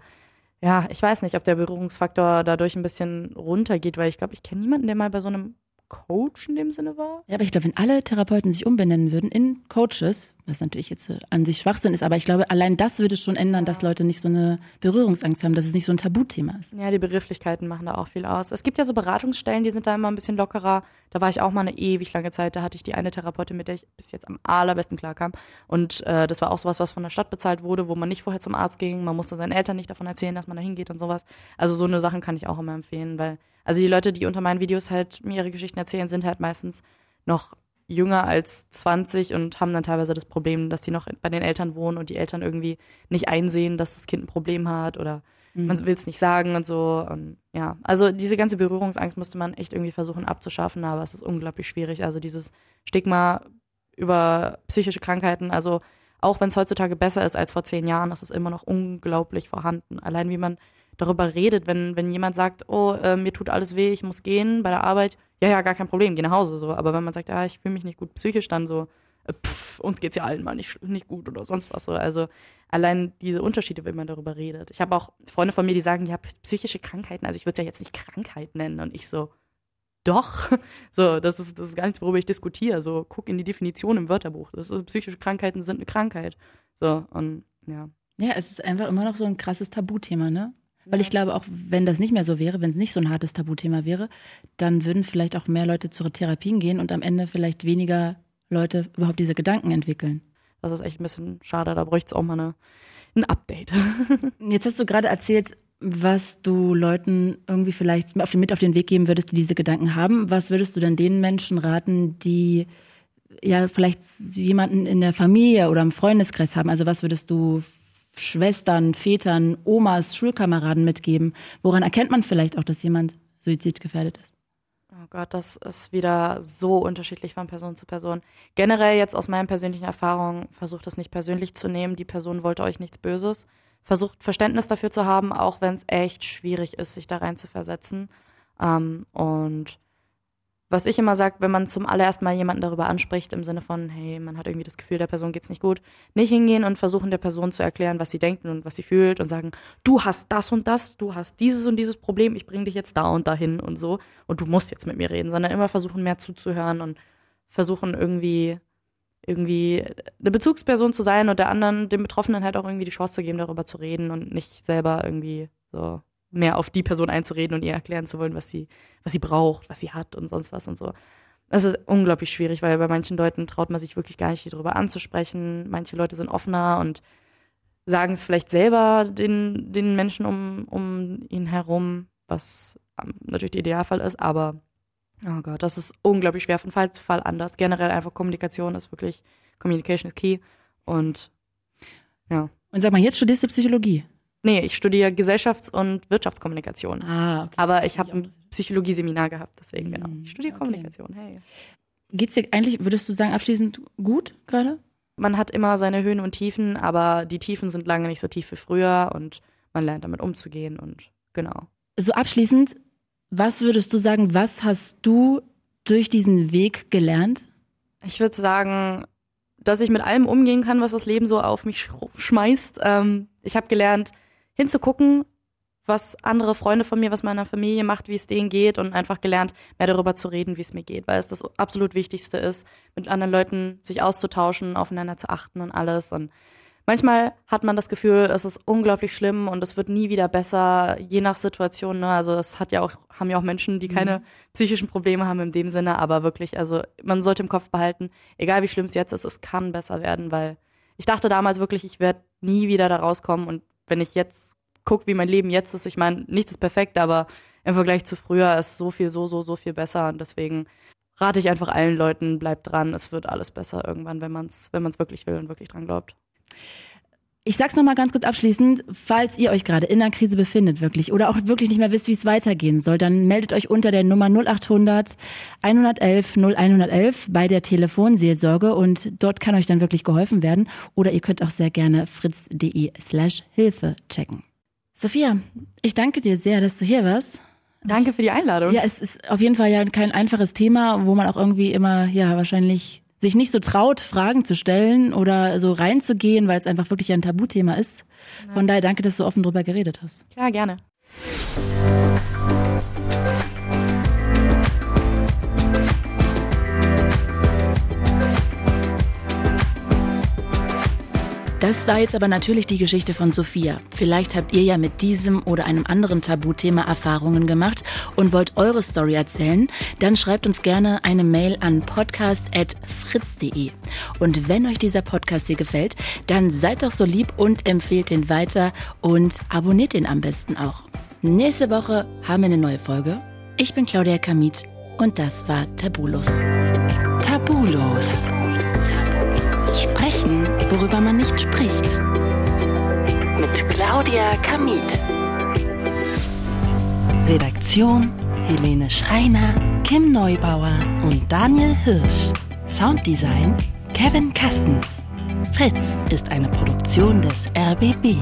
ja, ich weiß nicht, ob der Berührungsfaktor dadurch ein bisschen runtergeht, weil ich glaube, ich kenne niemanden, der mal bei so einem Coach in dem Sinne war. Ja, aber ich glaube, wenn alle Therapeuten sich umbenennen würden in Coaches, was natürlich jetzt äh, an sich Schwachsinn ist, aber ich glaube, allein das würde schon ändern, dass Leute nicht so eine Berührungsangst haben, dass es nicht so ein Tabuthema ist. Ja, die Begrifflichkeiten machen da auch viel aus. Es gibt ja so Beratungsstellen, die sind da immer ein bisschen lockerer. Da war ich auch mal eine ewig lange Zeit. Da hatte ich die eine Therapeutin, mit der ich bis jetzt am allerbesten klarkam. Und äh, das war auch sowas, was von der Stadt bezahlt wurde, wo man nicht vorher zum Arzt ging. Man musste seinen Eltern nicht davon erzählen, dass man da hingeht und sowas. Also so eine Sachen kann ich auch immer empfehlen, weil also die Leute, die unter meinen Videos halt mir ihre Geschichten erzählen, sind halt meistens noch jünger als 20 und haben dann teilweise das Problem, dass die noch bei den Eltern wohnen und die Eltern irgendwie nicht einsehen, dass das Kind ein Problem hat oder mhm. man will es nicht sagen und so. Und ja, also diese ganze Berührungsangst müsste man echt irgendwie versuchen abzuschaffen, aber es ist unglaublich schwierig. Also dieses Stigma über psychische Krankheiten, also auch wenn es heutzutage besser ist als vor zehn Jahren, ist es immer noch unglaublich vorhanden. Allein wie man darüber redet, wenn, wenn jemand sagt, oh, äh, mir tut alles weh, ich muss gehen bei der Arbeit, ja, ja, gar kein Problem, geh nach Hause so. Aber wenn man sagt, ja, ich fühle mich nicht gut psychisch, dann so, äh, pff, uns geht's ja allen mal nicht, nicht gut oder sonst was so. Also allein diese Unterschiede, wenn man darüber redet. Ich habe auch Freunde von mir, die sagen, ja, psychische Krankheiten, also ich würde es ja jetzt nicht Krankheit nennen und ich so, doch. So, das ist, das ist gar nichts, worüber ich diskutiere. So, guck in die Definition im Wörterbuch. Das ist, psychische Krankheiten sind eine Krankheit. So, und ja. Ja, es ist einfach immer noch so ein krasses Tabuthema, ne? Weil ich glaube, auch wenn das nicht mehr so wäre, wenn es nicht so ein hartes Tabuthema wäre, dann würden vielleicht auch mehr Leute zu Therapien gehen und am Ende vielleicht weniger Leute überhaupt diese Gedanken entwickeln. Das ist echt ein bisschen schade, da bräuchte es auch mal eine, ein Update. Jetzt hast du gerade erzählt, was du Leuten irgendwie vielleicht auf den, mit auf den Weg geben würdest, die diese Gedanken haben. Was würdest du denn den Menschen raten, die ja vielleicht jemanden in der Familie oder im Freundeskreis haben? Also was würdest du Schwestern, Vätern, Omas, Schulkameraden mitgeben? Woran erkennt man vielleicht auch, dass jemand suizidgefährdet ist? Oh Gott, das ist wieder so unterschiedlich von Person zu Person. Generell jetzt aus meinen persönlichen Erfahrungen, versucht es nicht persönlich zu nehmen. Die Person wollte euch nichts Böses. Versucht Verständnis dafür zu haben, auch wenn es echt schwierig ist, sich da rein zu versetzen. Ähm, und was ich immer sage, wenn man zum allerersten Mal jemanden darüber anspricht, im Sinne von, hey, man hat irgendwie das Gefühl, der Person geht's nicht gut, nicht hingehen und versuchen der Person zu erklären, was sie denkt und was sie fühlt und sagen, du hast das und das, du hast dieses und dieses Problem, ich bringe dich jetzt da und dahin und so. Und du musst jetzt mit mir reden, sondern immer versuchen, mehr zuzuhören und versuchen irgendwie irgendwie eine Bezugsperson zu sein und der anderen, dem Betroffenen halt auch irgendwie die Chance zu geben, darüber zu reden und nicht selber irgendwie so mehr auf die Person einzureden und ihr erklären zu wollen, was sie, was sie braucht, was sie hat und sonst was und so. Das ist unglaublich schwierig, weil bei manchen Leuten traut man sich wirklich gar nicht darüber anzusprechen. Manche Leute sind offener und sagen es vielleicht selber den, den Menschen um, um ihn herum, was natürlich der Idealfall ist, aber oh Gott, das ist unglaublich schwer von Fall zu Fall anders. Generell einfach Kommunikation ist wirklich, Communication is key und ja. Und sag mal, jetzt studierst du Psychologie. Nee, ich studiere Gesellschafts- und Wirtschaftskommunikation. Ah, okay. Aber ich habe ein Psychologie-Seminar gehabt, deswegen, genau. Ich studiere okay. Kommunikation, hey. Geht's dir eigentlich, würdest du sagen, abschließend gut gerade? Man hat immer seine Höhen und Tiefen, aber die Tiefen sind lange nicht so tief wie früher und man lernt damit umzugehen und genau. So abschließend, was würdest du sagen, was hast du durch diesen Weg gelernt? Ich würde sagen, dass ich mit allem umgehen kann, was das Leben so auf mich schmeißt. Ähm, ich habe gelernt, hinzugucken, was andere Freunde von mir, was meiner Familie macht, wie es denen geht und einfach gelernt, mehr darüber zu reden, wie es mir geht, weil es das absolut Wichtigste ist, mit anderen Leuten sich auszutauschen, aufeinander zu achten und alles. Und manchmal hat man das Gefühl, es ist unglaublich schlimm und es wird nie wieder besser, je nach Situation. Ne? Also das hat ja auch, haben ja auch Menschen, die keine mhm. psychischen Probleme haben in dem Sinne, aber wirklich, also man sollte im Kopf behalten, egal wie schlimm es jetzt ist, es kann besser werden, weil ich dachte damals wirklich, ich werde nie wieder da rauskommen und wenn ich jetzt gucke, wie mein Leben jetzt ist, ich meine, nichts ist perfekt, aber im Vergleich zu früher ist so viel, so, so, so viel besser. Und deswegen rate ich einfach allen Leuten, bleibt dran, es wird alles besser irgendwann, wenn man es wenn man's wirklich will und wirklich dran glaubt. Ich sag's nochmal ganz kurz abschließend, falls ihr euch gerade in einer Krise befindet, wirklich, oder auch wirklich nicht mehr wisst, wie es weitergehen soll, dann meldet euch unter der Nummer 0800 111 0111 bei der Telefonseelsorge und dort kann euch dann wirklich geholfen werden. Oder ihr könnt auch sehr gerne fritz.de slash Hilfe checken. Sophia, ich danke dir sehr, dass du hier warst. Danke für die Einladung. Ja, es ist auf jeden Fall ja kein einfaches Thema, wo man auch irgendwie immer, ja, wahrscheinlich sich nicht so traut, Fragen zu stellen oder so reinzugehen, weil es einfach wirklich ein Tabuthema ist. Von daher danke, dass du offen drüber geredet hast. Klar, gerne. Das war jetzt aber natürlich die Geschichte von Sophia. Vielleicht habt ihr ja mit diesem oder einem anderen Tabuthema Erfahrungen gemacht und wollt eure Story erzählen. Dann schreibt uns gerne eine Mail an podcast.fritz.de. Und wenn euch dieser Podcast hier gefällt, dann seid doch so lieb und empfehlt den weiter und abonniert den am besten auch. Nächste Woche haben wir eine neue Folge. Ich bin Claudia Kamit und das war Tabulos. Tabulos. Sprechen, worüber man nicht spricht. Mit Claudia Kamit. Redaktion Helene Schreiner, Kim Neubauer und Daniel Hirsch. Sounddesign Kevin Kastens. Fritz ist eine Produktion des RBB.